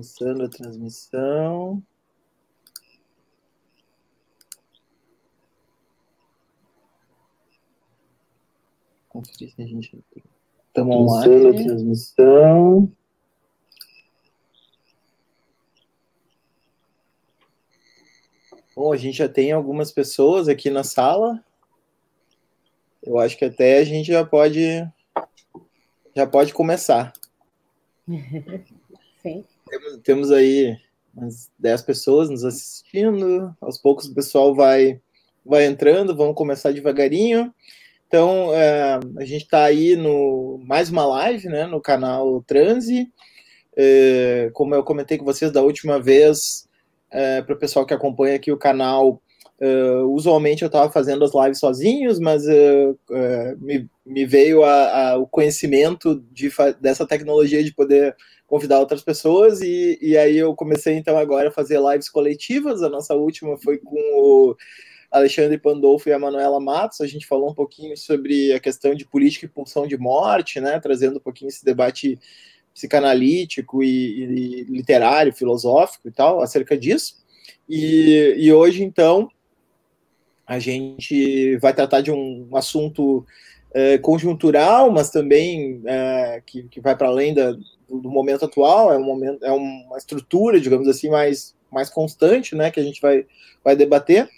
Começando a transmissão. Conferir se a gente estamos online. a transmissão. Bom, a gente já tem algumas pessoas aqui na sala. Eu acho que até a gente já pode já pode começar. Sim. Temos, temos aí umas 10 pessoas nos assistindo. Aos poucos o pessoal vai vai entrando, vamos começar devagarinho. Então, é, a gente está aí no mais uma live, né, no canal Transe. É, como eu comentei com vocês da última vez, é, para o pessoal que acompanha aqui o canal, é, usualmente eu estava fazendo as lives sozinhos, mas é, é, me, me, veio a, a, o conhecimento de, dessa tecnologia de poder convidar outras pessoas, e, e aí eu comecei então agora a fazer lives coletivas. A nossa última foi com o Alexandre Pandolfo e a Manuela Matos, a gente falou um pouquinho sobre a questão de política e pulsão de morte, né, trazendo um pouquinho esse debate psicanalítico e, e literário, filosófico e tal, acerca disso. E, e, hoje, então, a gente vai tratar de um assunto é, conjuntural, mas também é, que, que vai para além da, do, momento atual, é, um momento, é uma estrutura, digamos assim, mais, mais constante, né, que a gente vai, vai debater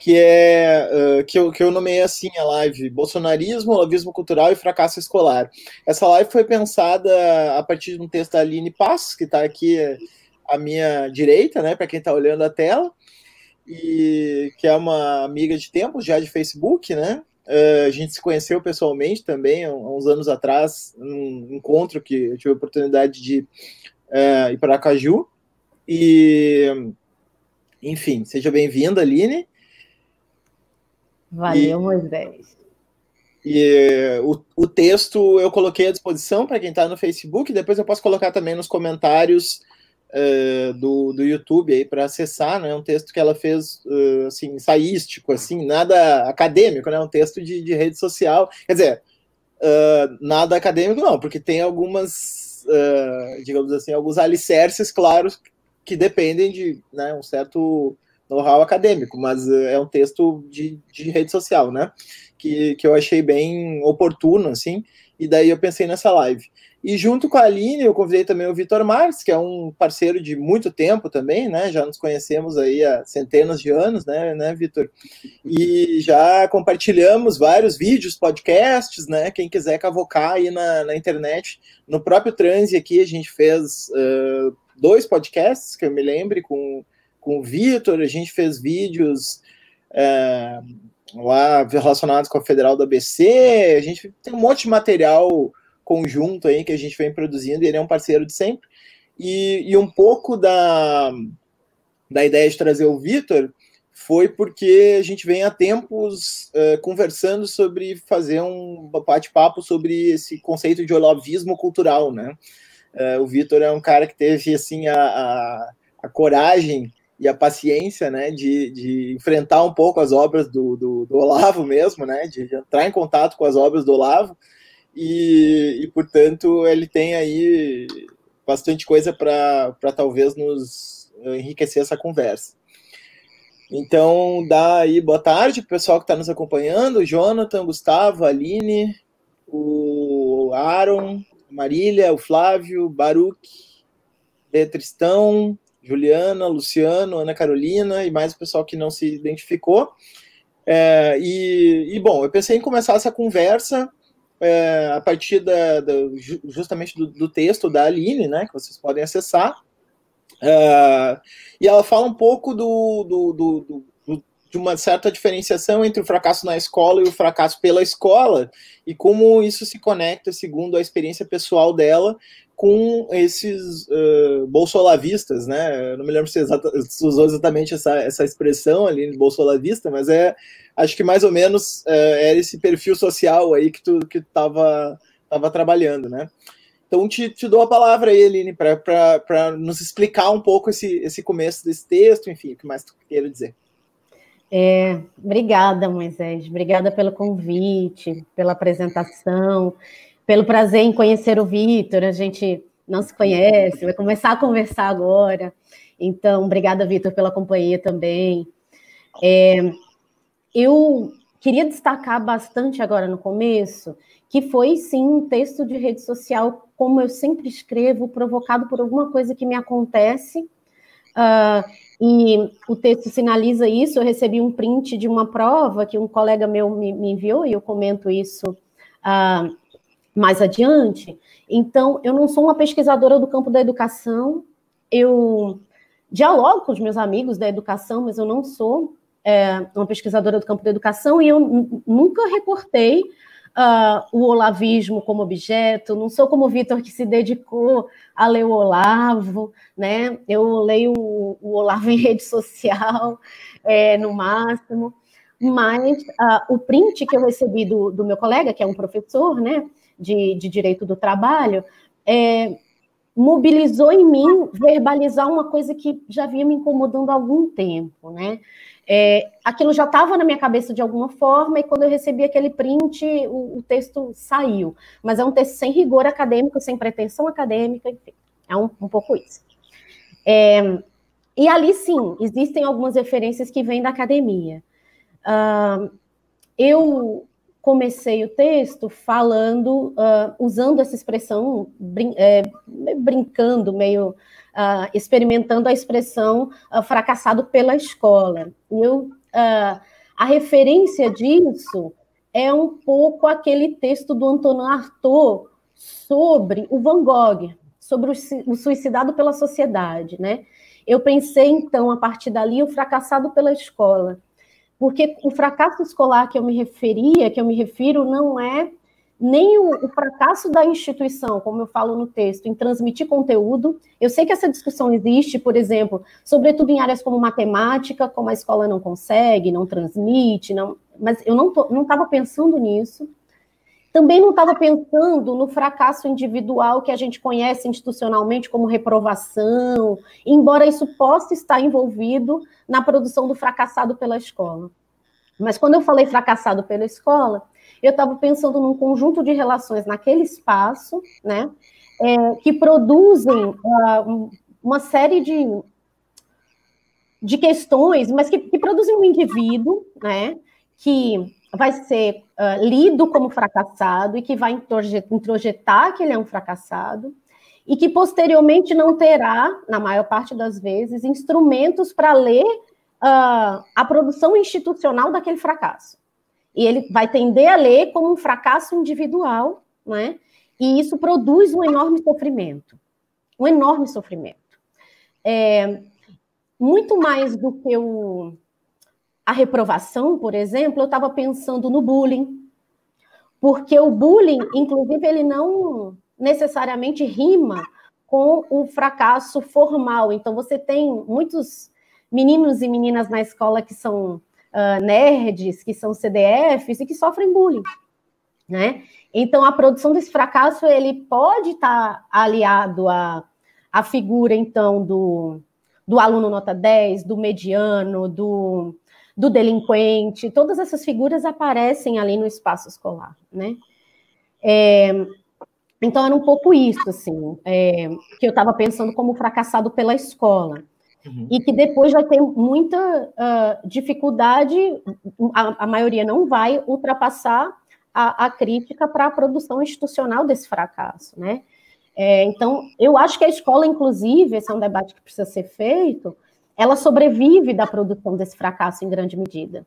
que é uh, que, eu, que eu nomeei assim a live Bolsonarismo, Olavismo Cultural e Fracasso Escolar. Essa live foi pensada a partir de um texto da Aline Passos, que está aqui à minha direita, né, para quem está olhando a tela, e que é uma amiga de tempos já de Facebook, né? Uh, a gente se conheceu pessoalmente também há uns anos atrás, num encontro que eu tive a oportunidade de uh, ir para Caju. E, enfim, seja bem-vinda, Aline. Valeu, e, Moisés. E o, o texto eu coloquei à disposição para quem está no Facebook, depois eu posso colocar também nos comentários uh, do, do YouTube aí para acessar, né? Um texto que ela fez uh, assim, ensaístico, assim, nada acadêmico, né? Um texto de, de rede social. Quer dizer, uh, nada acadêmico, não, porque tem algumas, digamos assim, alguns alicerces claros que dependem de né, um certo know-how acadêmico, mas é um texto de, de rede social, né? Que, que eu achei bem oportuno, assim, e daí eu pensei nessa live. E junto com a Aline, eu convidei também o Vitor Marques, que é um parceiro de muito tempo também, né? Já nos conhecemos aí há centenas de anos, né, né Vitor? E já compartilhamos vários vídeos, podcasts, né? Quem quiser cavocar aí na, na internet. No próprio Transe aqui, a gente fez uh, dois podcasts, que eu me lembre, com com o Vitor, a gente fez vídeos é, lá relacionados com a Federal da ABC, a gente tem um monte de material conjunto aí que a gente vem produzindo, ele é um parceiro de sempre. E, e um pouco da, da ideia de trazer o Vitor foi porque a gente vem há tempos é, conversando sobre fazer um bate-papo sobre esse conceito de olavismo cultural, né? É, o Vitor é um cara que teve assim a, a, a coragem e a paciência, né, de, de enfrentar um pouco as obras do, do, do, Olavo mesmo, né, de entrar em contato com as obras do Olavo, e, e portanto ele tem aí bastante coisa para talvez nos enriquecer essa conversa. Então, dá aí boa tarde para o pessoal que está nos acompanhando, Jonathan, Gustavo, Aline, o Aaron, Marília, o Flávio, Baruch, Tristão, Juliana, Luciano, Ana Carolina e mais o pessoal que não se identificou. É, e, e, bom, eu pensei em começar essa conversa é, a partir da, da justamente do, do, texto da Aline, né, que vocês podem acessar. É, e ela fala um pouco do, do, do, de uma certa diferenciação entre o fracasso na escola e o fracasso pela escola, e como isso se conecta, segundo a experiência pessoal dela, com esses uh, bolsolavistas, né? Eu não me lembro se, exata, se usou exatamente essa, essa expressão ali, bolsolavista, mas é, acho que mais ou menos uh, era esse perfil social aí que tu que estava tava trabalhando, né? Então te, te dou a palavra aí, Aline, para nos explicar um pouco esse, esse começo desse texto, enfim, o que mais tu queira dizer. É, obrigada, Moisés. Obrigada pelo convite, pela apresentação pelo prazer em conhecer o Vitor. A gente não se conhece, vai começar a conversar agora. Então, obrigada, Vitor, pela companhia também. É, eu queria destacar bastante agora no começo que foi sim um texto de rede social, como eu sempre escrevo, provocado por alguma coisa que me acontece. Uh, e o texto sinaliza isso. Eu recebi um print de uma prova que um colega meu me, me enviou, e eu comento isso uh, mais adiante. Então, eu não sou uma pesquisadora do campo da educação, eu dialogo com os meus amigos da educação, mas eu não sou é, uma pesquisadora do campo da educação e eu nunca recortei uh, o olavismo como objeto, não sou como o Vitor que se dedicou a ler o Olavo, né? Eu leio o, o Olavo em rede social, é, no máximo, mas uh, o print que eu recebi do, do, meu colega, que é um professor, né, de, de direito do trabalho, é, mobilizou em mim verbalizar uma coisa que já vinha me incomodando há algum tempo, né? É, aquilo já estava na minha cabeça de alguma forma, e quando eu recebi aquele print, o, o, texto saiu. Mas é um texto sem rigor acadêmico, sem pretensão acadêmica, enfim, é um, um pouco isso. É, e ali, sim, existem algumas referências que vêm da academia. Uh, eu comecei o texto falando, uh, usando essa expressão, brin é, brincando, meio uh, experimentando a expressão uh, fracassado pela escola. Eu, a referência disso é um pouco aquele texto do Antonin Artaud sobre o Van Gogh, sobre o suicidado pela sociedade, né? Eu pensei, então, a partir dali, o fracassado pela escola porque o fracasso escolar que eu me referia, que eu me refiro, não é nem o, o, fracasso da instituição, como eu falo no texto, em transmitir conteúdo. Eu sei que essa discussão existe, por exemplo, sobretudo em áreas como matemática, como a escola não consegue, não transmite, não, mas eu não estava pensando nisso. Também não estava pensando no fracasso individual que a gente conhece institucionalmente como reprovação, embora isso possa estar envolvido na produção do fracassado pela escola. Mas quando eu falei fracassado pela escola, eu estava pensando num conjunto de relações naquele espaço, né, é, que produzem uh, uma série de, de questões, mas que, que produzem um indivíduo, né, que vai ser uh, lido como fracassado e que vai introjetar que ele é um fracassado, e que posteriormente não terá, na maior parte das vezes, instrumentos para ler uh, a produção institucional daquele fracasso. E ele vai tender a ler como um fracasso individual, né? e isso produz um enorme sofrimento. Um enorme sofrimento. É, muito mais do que o, a reprovação, por exemplo, eu estava pensando no bullying, porque o bullying, inclusive, ele não necessariamente rima com o fracasso formal. Então, você tem muitos meninos e meninas na escola que são uh, nerds, que são CDFs e que sofrem bullying, né? Então, a produção desse fracasso, ele pode estar aliado à, à figura, então, do, do aluno nota 10, do mediano, do, do delinquente, todas essas figuras aparecem ali no espaço escolar, né? É, então era um pouco isso, assim, é, que eu estava pensando como fracassado pela escola. Uhum. E que depois vai ter muita uh, dificuldade, a, a, maioria não vai ultrapassar a, a crítica para a produção institucional desse fracasso, né? É, então, eu acho que a escola, inclusive, esse é um debate que precisa ser feito, ela sobrevive da produção desse fracasso em grande medida.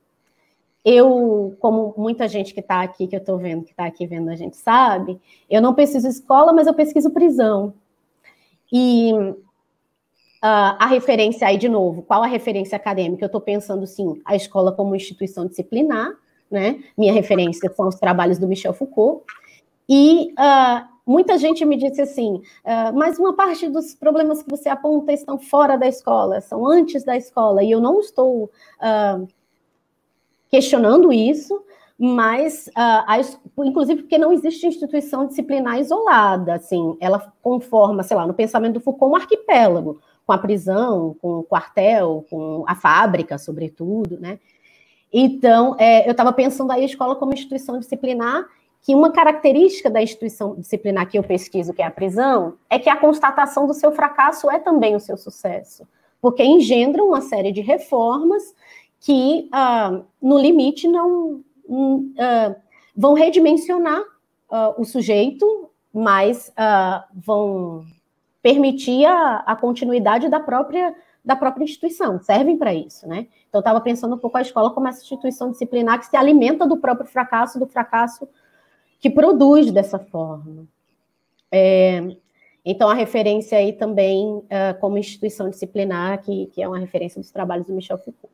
Eu, como muita gente que está aqui, que eu estou vendo, que está aqui vendo a gente sabe, eu não pesquiso escola, mas eu pesquiso prisão. E uh, a referência aí, de novo, qual a referência acadêmica? Eu estou pensando, sim, a escola como instituição disciplinar, né? Minha referência são os trabalhos do Michel Foucault. E uh, muita gente me disse assim, uh, mas uma parte dos problemas que você aponta estão fora da escola, são antes da escola, e eu não estou uh, questionando isso, mas, uh, inclusive, porque não existe instituição disciplinar isolada, assim, ela conforma, sei lá, no pensamento do Foucault, um arquipélago, com a prisão, com o quartel, com a fábrica, sobretudo, né? Então, é, eu estava pensando aí a escola como instituição disciplinar que uma característica da instituição disciplinar que eu pesquiso, que é a prisão, é que a constatação do seu fracasso é também o seu sucesso, porque engendra uma série de reformas que, uh, no limite, não uh, vão redimensionar uh, o sujeito, mas vão permitir a, a continuidade da própria da própria instituição, servem para isso, né? Então, estava pensando um pouco a escola como essa instituição disciplinar que se alimenta do próprio fracasso, do fracasso que produz dessa forma. É, então, a referência aí também uh, como instituição disciplinar, que, que é uma referência dos trabalhos do Michel Foucault.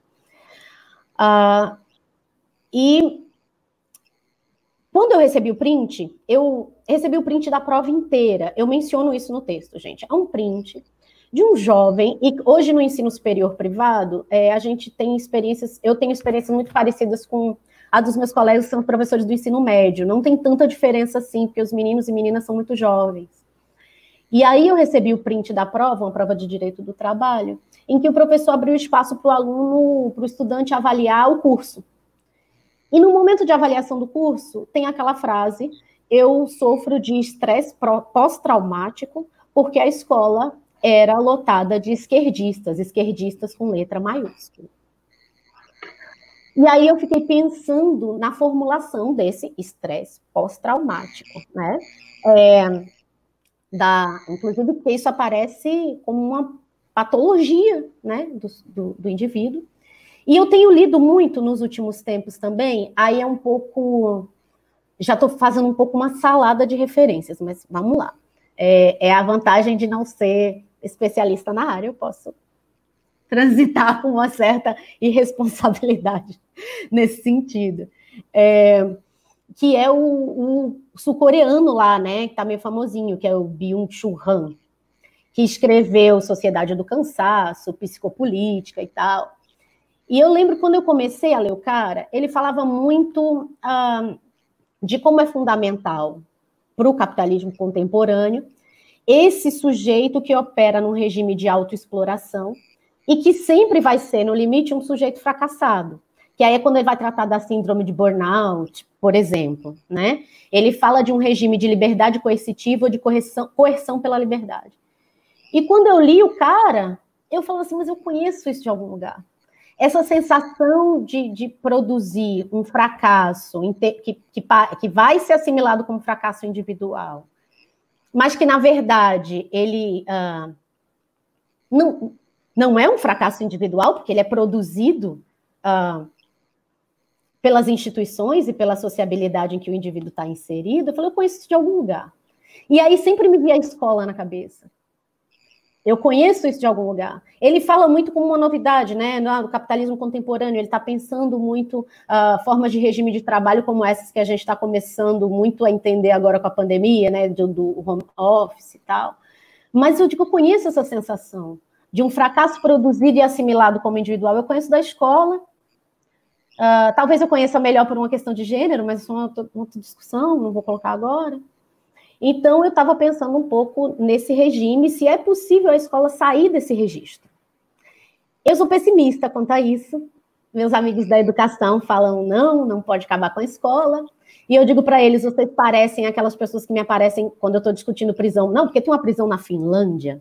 Uh, e quando eu recebi o print, eu recebi o print da prova inteira. Eu menciono isso no texto, gente. É um print de um jovem, e hoje no ensino superior privado, é, a gente tem experiências, eu tenho experiências muito parecidas com a dos meus colegas que são professores do ensino médio. Não tem tanta diferença assim, porque os meninos e meninas são muito jovens. E aí eu recebi o print da prova, uma prova de direito do trabalho, em que o professor abriu espaço para o aluno, para o estudante avaliar o curso. E no momento de avaliação do curso, tem aquela frase: eu sofro de estresse pós-traumático porque a escola era lotada de esquerdistas, esquerdistas com letra maiúscula. E aí eu fiquei pensando na formulação desse estresse pós-traumático, né? É, da, inclusive porque isso aparece como uma patologia, né, do, do, do indivíduo. E eu tenho lido muito nos últimos tempos também, aí é um pouco, já estou fazendo um pouco uma salada de referências, mas vamos lá. É, é a vantagem de não ser especialista na área, eu posso transitar com uma certa irresponsabilidade nesse sentido. É, que é o, o sul-coreano lá, né, que tá meio famosinho, que é o Byung-Chul Han, que escreveu Sociedade do Cansaço, Psicopolítica e tal. E eu lembro quando eu comecei a ler o cara, ele falava muito ah, de como é fundamental para o capitalismo contemporâneo esse sujeito que opera num regime de autoexploração e que sempre vai ser, no limite, um sujeito fracassado. Que aí é quando ele vai tratar da síndrome de burnout, por exemplo, né? Ele fala de um regime de liberdade coercitiva ou de coerção, coerção pela liberdade. E quando eu li o cara, eu falo assim, mas eu conheço isso de algum lugar. Essa sensação de, de produzir um fracasso que, que, que vai ser assimilado como fracasso individual, mas que, na verdade, ele uh, não, não é um fracasso individual, porque ele é produzido uh, pelas instituições e pela sociabilidade em que o indivíduo está inserido. Eu falei, eu conheço isso de algum lugar. E aí sempre me via a escola na cabeça. Eu conheço isso de algum lugar. Ele fala muito como uma novidade, né? No capitalismo contemporâneo, ele está pensando muito uh, formas de regime de trabalho como essas que a gente está começando muito a entender agora com a pandemia, né? Do, do home office e tal. Mas eu digo, eu conheço essa sensação de um fracasso produzido e assimilado como individual. Eu conheço da escola. Uh, talvez eu conheça melhor por uma questão de gênero, mas isso é uma outra, outra discussão, não vou colocar agora. Então, eu estava pensando um pouco nesse regime, se é possível a escola sair desse registro. Eu sou pessimista quanto a isso. Meus amigos da educação falam: não, não pode acabar com a escola. E eu digo para eles: vocês parecem aquelas pessoas que me aparecem quando eu estou discutindo prisão. Não, porque tem uma prisão na Finlândia.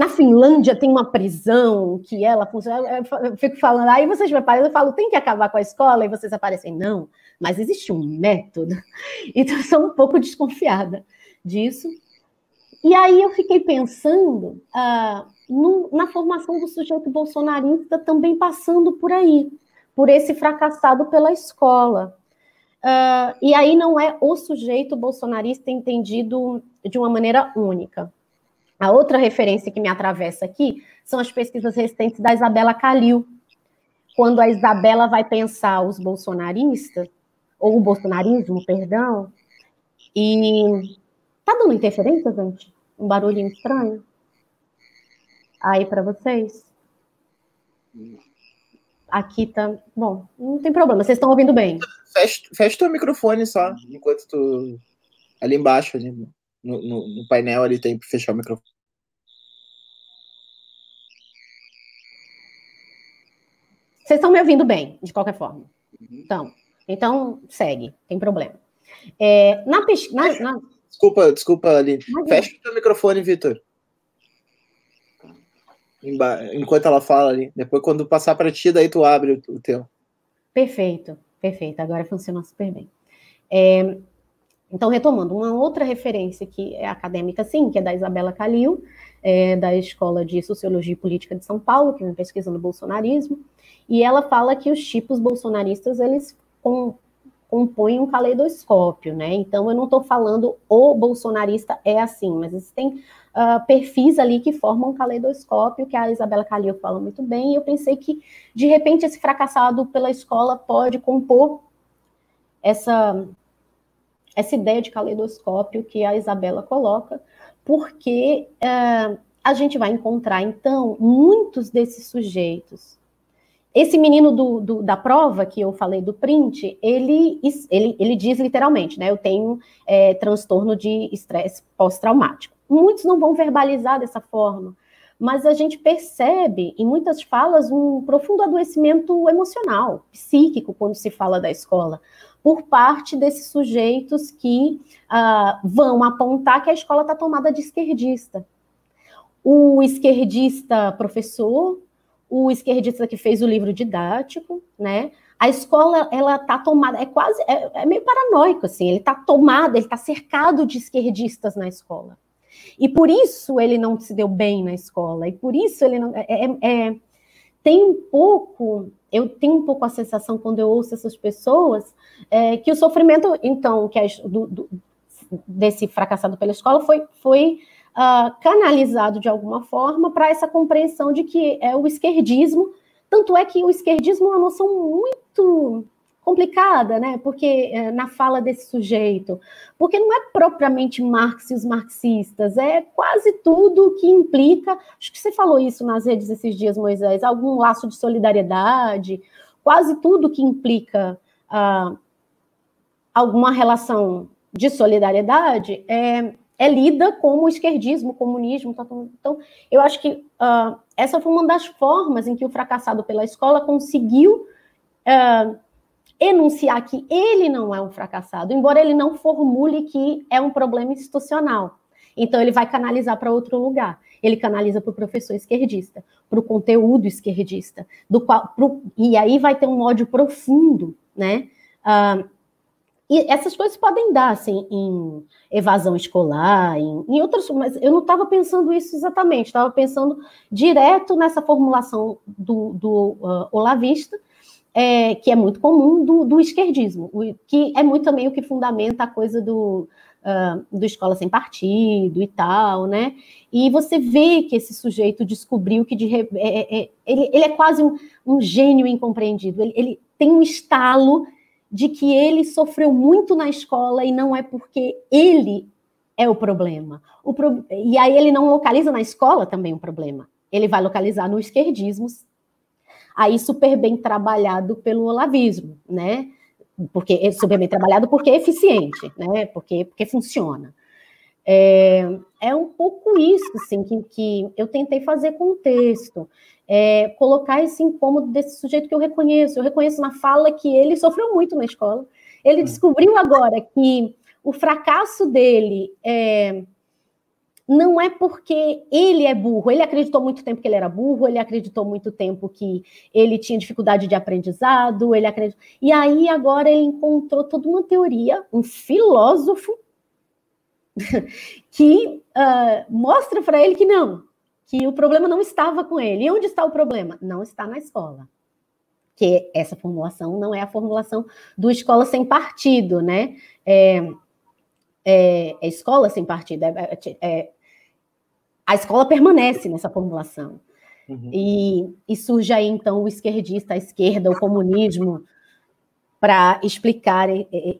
Na Finlândia tem uma prisão que ela funciona. Eu fico falando, aí vocês me aparecem, eu falo, tem que acabar com a escola, e vocês aparecem, não mas existe um método. Então, eu sou um pouco desconfiada disso. E aí eu fiquei pensando uh, no, na formação do sujeito bolsonarista também passando por aí, por esse fracassado pela escola. Uh, e aí não é o sujeito bolsonarista entendido de uma maneira única. A outra referência que me atravessa aqui são as pesquisas recentes da Isabela Calil. Quando a Isabela vai pensar os bolsonaristas, ou o bolsonarismo, perdão. E tá dando interferência, gente? Um barulhinho estranho? Aí para vocês? Aqui tá. Bom, não tem problema, vocês estão ouvindo bem. Fecha, fecha teu microfone só, enquanto tu. Ali embaixo, ali, no, no, no painel, ali tem para fechar o microfone. Vocês estão me ouvindo bem, de qualquer forma. Uhum. Então, então, segue, tem problema. É, na pesquisa. Na... Desculpa, desculpa, Aline. Fecha o teu microfone, Vitor. Enquanto ela fala ali. Depois, quando passar para ti, daí tu abre o, teu. Perfeito, perfeito. Agora funciona super bem. É, então, retomando, uma outra referência que é acadêmica, sim, que é da Isabela Calil, é, da Escola de Sociologia e Política de São Paulo, que vem pesquisando o bolsonarismo, e ela fala que os tipos bolsonaristas, eles com, compõem um caleidoscópio, né? Então, eu não estou falando o bolsonarista é assim, mas existem uh, perfis ali que formam um caleidoscópio, que a Isabela Calil fala muito bem, e eu pensei que, de repente, esse fracassado pela escola pode compor essa essa ideia de caleidoscópio que a Isabela coloca, porque uh, a gente vai encontrar, então, muitos desses sujeitos. Esse menino do, do, da prova que eu falei do print, ele, ele, ele diz literalmente, né? Eu tenho é, transtorno de estresse pós-traumático. Muitos não vão verbalizar dessa forma, mas a gente percebe em muitas falas um profundo adoecimento emocional, psíquico, quando se fala da escola por parte desses sujeitos que uh, vão apontar que a escola está tomada de esquerdista. O esquerdista professor, o esquerdista que fez o livro didático, né? A escola ela está tomada, é quase, é, é meio paranoico assim. Ele está tomado, ele está cercado de esquerdistas na escola. E por isso ele não se deu bem na escola. E por isso ele não é, é, é tem um pouco, eu tenho um pouco a sensação quando eu ouço essas pessoas é, que o sofrimento, então, que é do, do, desse fracassado pela escola foi, foi uh, canalizado de alguma forma para essa compreensão de que é o esquerdismo. Tanto é que o esquerdismo é uma noção muito complicada, né? Porque é, na fala desse sujeito, porque não é propriamente Marx e os marxistas, é quase tudo que implica. Acho que você falou isso nas redes esses dias, Moisés, algum laço de solidariedade, quase tudo que implica ah, alguma relação de solidariedade é, é lida como esquerdismo, comunismo. Tá, então, eu acho que uh, essa foi uma das formas em que o fracassado pela escola conseguiu uh, enunciar que ele não é um fracassado, embora ele não formule que é um problema institucional. Então, ele vai canalizar para outro lugar. Ele canaliza para o professor esquerdista, para o conteúdo esquerdista, do qual, pro, e aí vai ter um ódio profundo, né? Uh, e essas coisas podem dar, assim, em evasão escolar, em, em outras, mas eu não estava pensando isso exatamente, estava pensando direto nessa formulação do, do uh, olavista, é, que é muito comum do, do, esquerdismo, que é muito também o que fundamenta a coisa do, uh, do escola sem partido e tal, né? E você vê que esse sujeito descobriu que de, é, é, é, ele, ele, é quase um, um gênio incompreendido, ele, ele tem um estalo de que ele sofreu muito na escola e não é porque ele é o problema. O pro... E aí ele não localiza na escola também o problema. Ele vai localizar no esquerdismo aí super bem trabalhado pelo olavismo, né? Porque é super bem trabalhado porque é eficiente, né? Porque, porque funciona. É, é um pouco isso, assim, que, que eu tentei fazer com o texto. É, colocar esse incômodo desse sujeito que eu reconheço. Eu reconheço na fala que ele sofreu muito na escola. Ele hum. descobriu agora que o fracasso dele é, não é porque ele é burro, ele acreditou muito tempo que ele era burro, ele acreditou muito tempo que ele tinha dificuldade de aprendizado, ele acreditou. E aí agora ele encontrou toda uma teoria, um filósofo que uh, mostra para ele que não, que o problema não estava com ele. E onde está o problema? Não está na escola. Que essa formulação não é a formulação do escola sem partido, né? É, é, é escola sem partido, é, é, é a escola permanece nessa formulação. Uhum. E, e, surge aí, então, o esquerdista, a esquerda, o comunismo, para explicar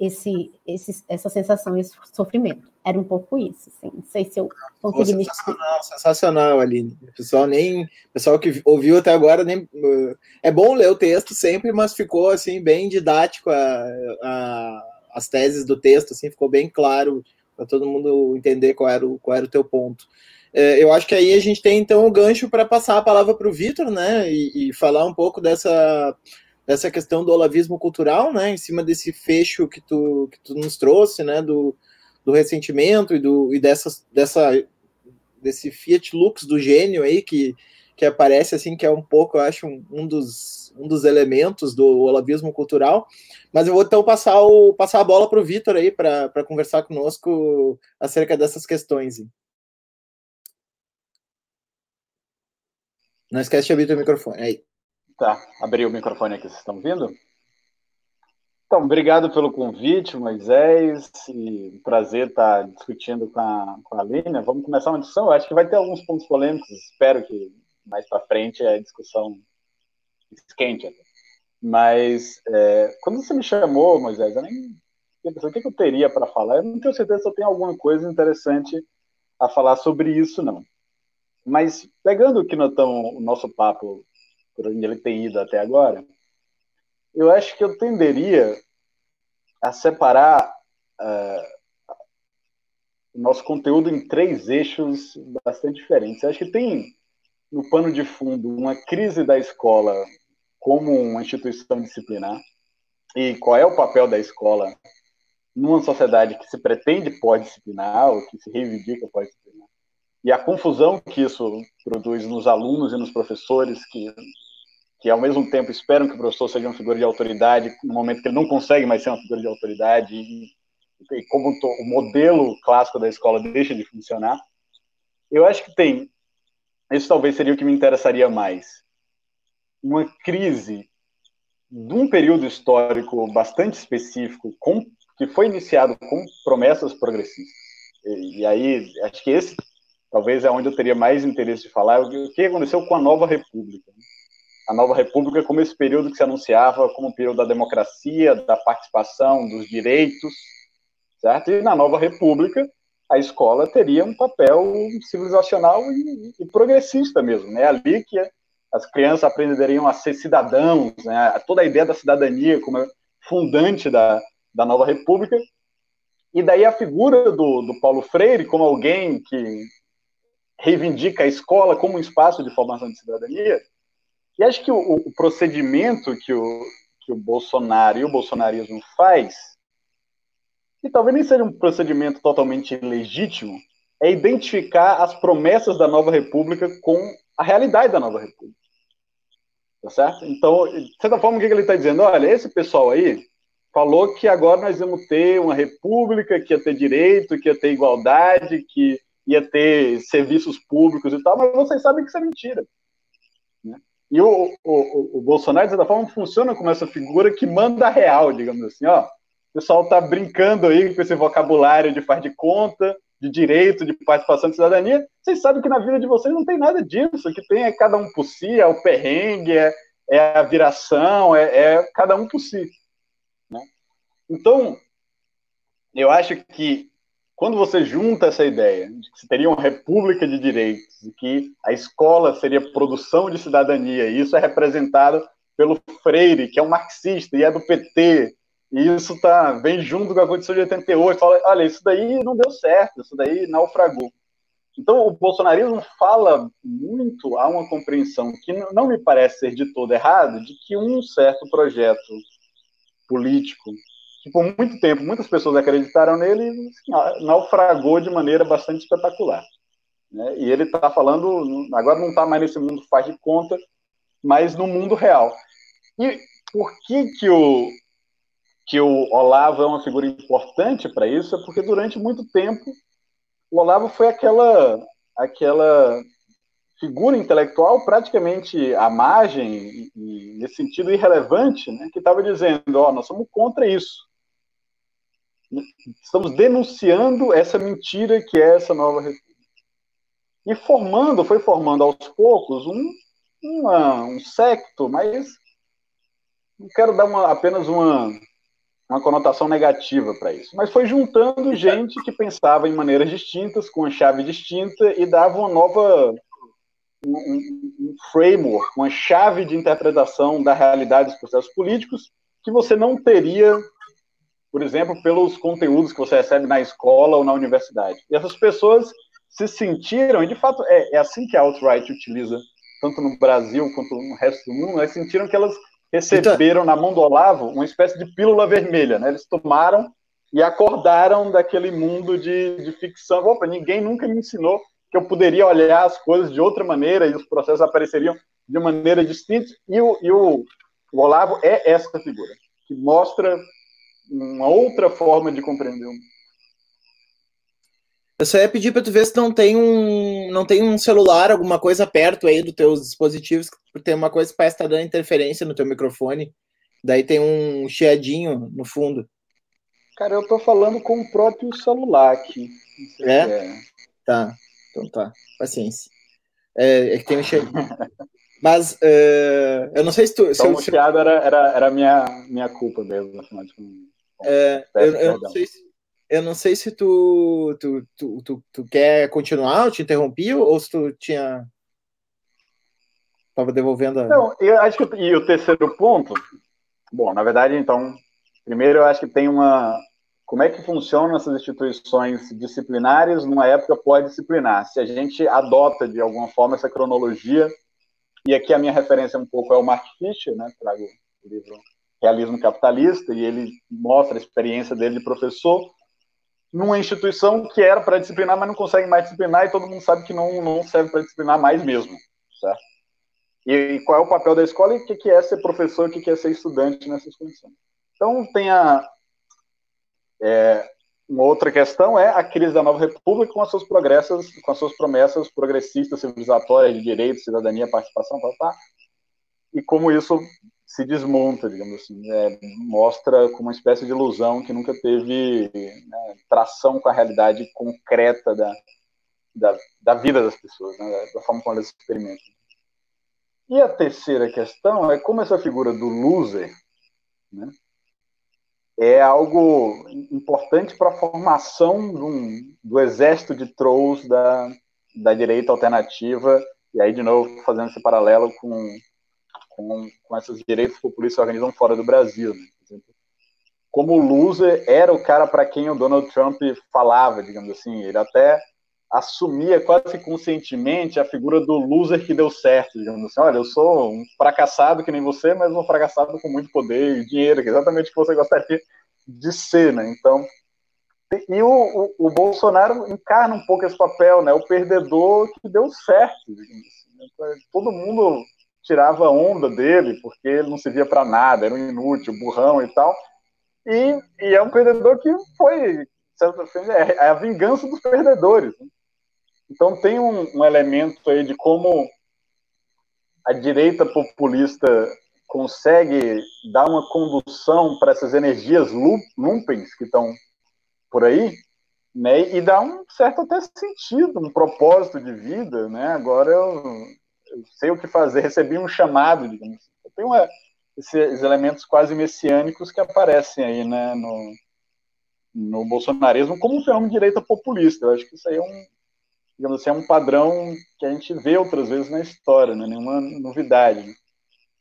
esse, esse, essa sensação, esse sofrimento. Era um pouco isso, assim. Não sei se eu consegui me Sensacional, sensacional, Aline. O pessoal nem. pessoal que ouviu até agora nem. Uh, é bom ler o texto sempre, mas ficou assim, bem didático a, a as teses do texto, assim, ficou bem claro para todo mundo entender qual era o, qual era o teu ponto. É, eu acho que aí a gente tem então o gancho para passar a palavra para o Vitor, né? E, e, falar um pouco dessa, dessa questão do olavismo cultural, né, em cima desse fecho que tu, que tu nos trouxe, né, do, do ressentimento e, do, e dessas, dessa, desse Fiat Lux do gênio aí, que, que aparece assim, que é um pouco, eu acho, um, um dos, um dos elementos do olavismo cultural. Mas eu vou então passar, o, passar a bola para o Vitor aí, para conversar conosco acerca dessas questões. Não esquece de abrir o microfone. Aí. Tá, abri o microfone aqui, vocês estão vendo? Então, obrigado pelo convite, Moisés. E prazer estar discutindo com a, com a Aline. Vamos começar uma discussão. Eu acho que vai ter alguns pontos polêmicos. Espero que mais para frente a discussão esquente. Mas é, quando você me chamou, Moisés, eu nem pensei o que, eu teria para falar. Eu não tenho certeza se eu tenho alguma coisa interessante a falar sobre isso, não. Mas pegando aqui no o nosso papo, por onde ele tem ido até agora, eu acho que eu tenderia a separar uh, o nosso conteúdo em três eixos bastante diferentes. Eu acho que tem no pano de fundo uma crise da escola como uma instituição disciplinar e qual é o papel da escola numa sociedade que se pretende pós-disciplinar ou que se reivindica pós-disciplinar e a confusão que isso produz nos alunos e nos professores que que ao mesmo tempo esperam que o professor seja uma figura de autoridade no momento que ele não consegue mais ser uma figura de autoridade e, e como o modelo clássico da escola deixa de funcionar eu acho que tem isso talvez seria o que me interessaria mais uma crise de um período histórico bastante específico com, que foi iniciado com promessas progressistas. E, e aí acho que esse talvez é onde eu teria mais interesse de falar, o que aconteceu com a nova república. A nova república como esse período que se anunciava como o período da democracia, da participação, dos direitos, certo? E na nova república, a escola teria um papel civilizacional e, e progressista mesmo, né? Ali que as crianças aprenderiam a ser cidadãos, né? Toda a ideia da cidadania como fundante da, da nova república, e daí a figura do, do Paulo Freire como alguém que reivindica a escola como um espaço de formação de cidadania. E acho que o, o procedimento que o, que o Bolsonaro e o bolsonarismo faz, que talvez nem seja um procedimento totalmente legítimo, é identificar as promessas da nova república com a realidade da nova república. Tá certo? Então, de certa forma, o que ele está dizendo? Olha, esse pessoal aí falou que agora nós vamos ter uma república, que ia ter direito, que ia ter igualdade, que ia ter serviços públicos e tal, mas vocês sabem que isso é mentira. Né? E o, o, o, Bolsonaro, de certa forma, funciona como essa figura que manda real, digamos assim, ó. O pessoal tá brincando aí com esse vocabulário de faz de conta, de direito, de participação de cidadania. Vocês sabem que na vida de vocês não tem nada disso. O que tem é cada um por si, é o perrengue, é, é a viração, é, é, cada um por si. Né? Então, eu acho que quando você junta essa ideia de que teria uma república de direitos, de que a escola seria produção de cidadania, e isso é representado pelo Freire, que é um marxista e é do PT, e isso tá, vem junto com a Constituição de 88, fala, olha, isso daí não deu certo, isso daí naufragou. Então, o bolsonarismo fala muito, há uma compreensão que não me parece ser de todo errado, de que um certo projeto político que por muito tempo muitas pessoas acreditaram nele e assim, naufragou de maneira bastante espetacular. Né? E ele está falando, agora não está mais nesse mundo faz de conta, mas no mundo real. E por que, que, o, que o Olavo é uma figura importante para isso? É porque durante muito tempo o Olavo foi aquela, aquela figura intelectual praticamente à margem e, nesse sentido irrelevante, né, que estava dizendo, ó, oh, nós somos contra isso estamos denunciando essa mentira que é essa nova república. E formando, foi formando aos poucos um, uma, um secto, mas não quero dar uma, apenas uma, uma conotação negativa para isso, mas foi juntando gente que pensava em maneiras distintas, com uma chave distinta e dava uma nova um, um framework, uma chave de interpretação da realidade dos processos políticos que você não teria por exemplo, pelos conteúdos que você recebe na escola ou na universidade. E essas pessoas se sentiram, e de fato é, é assim que a alt-right utiliza, tanto no Brasil quanto no resto do mundo, elas sentiram que elas receberam na mão do Olavo uma espécie de pílula vermelha, né? Eles tomaram e acordaram daquele mundo de, de ficção. Opa, ninguém nunca me ensinou que eu poderia olhar as coisas de outra maneira e os processos apareceriam de maneira distinta. E o, e o, o Olavo é essa figura, que mostra uma outra forma de compreender o mundo. Eu só ia pedir para tu ver se não tem um não tem um celular, alguma coisa perto aí dos teus dispositivos, porque tem uma coisa que parece estar tá dando interferência no teu microfone. Daí tem um chiadinho no fundo. Cara, eu tô falando com o próprio celular aqui. É? é? Tá. Então tá. Paciência. É, é que tem um chiadinho. Mas uh, eu não sei se tu. Então, eu, o chiado era, era, era minha, minha culpa mesmo, afinal de contas. É, eu, eu, não sei se, eu não sei se tu, tu, tu, tu, tu quer continuar, eu te interrompi, ou se tu tinha. Estava devolvendo a. Não, eu acho que e o terceiro ponto. Bom, na verdade, então, primeiro eu acho que tem uma. Como é que funcionam essas instituições disciplinares numa época pós-disciplinar? Se a gente adota de alguma forma essa cronologia, e aqui a minha referência um pouco é o Mark Fisher, né? Trago o livro Realismo Capitalista, e ele mostra a experiência dele de professor numa instituição que era para disciplinar, mas não consegue mais disciplinar, e todo mundo sabe que não, não serve para disciplinar mais mesmo, certo? E, e, qual é o papel da escola e o que, que é ser professor, o que, que é ser estudante nessas condições. Então, tem a. É, uma outra questão é a crise da nova república com as suas progressas, com as suas promessas progressistas, civilizatórias de direito, cidadania, participação, tá, tá, e como isso se desmonta, digamos assim, é, mostra como uma espécie de ilusão que nunca teve né, tração com a realidade concreta da, da, da vida das pessoas, né, da forma como elas experimentam. E a terceira questão é como essa figura do loser né, é algo importante para a formação um, do exército de trolls da, da direita alternativa, e aí, de novo, fazendo esse paralelo com com, com essas direitos populistas organizam fora do Brasil. Né? Como o loser era o cara para quem o Donald Trump falava, digamos assim, ele até assumia quase conscientemente a figura do loser que deu certo, digamos assim, olha, eu sou um fracassado que nem você, mas um fracassado com muito poder e dinheiro, que é exatamente o que você gostaria de ser, né? Então, e o, o, o, Bolsonaro encarna um pouco esse papel, né? O perdedor que deu certo, assim. Né? Todo mundo tirava onda dele, porque ele não servia para nada, era um inútil, burrão e tal. E, e é um perdedor que foi, é, é a vingança dos perdedores. Né? Então tem um, um elemento aí de como a direita populista consegue dar uma condução para essas energias lumpens que estão por aí, né, e dá um certo até sentido, um propósito de vida, né? Agora eu, sei o que fazer, recebi um chamado, digamos. Tem uma, esses elementos quase messiânicos que aparecem aí, né, no, no bolsonarismo como um fenômeno de direita populista. Eu acho que isso aí é um, digamos assim, é um padrão que a gente vê outras vezes na história, não é nenhuma novidade. Né?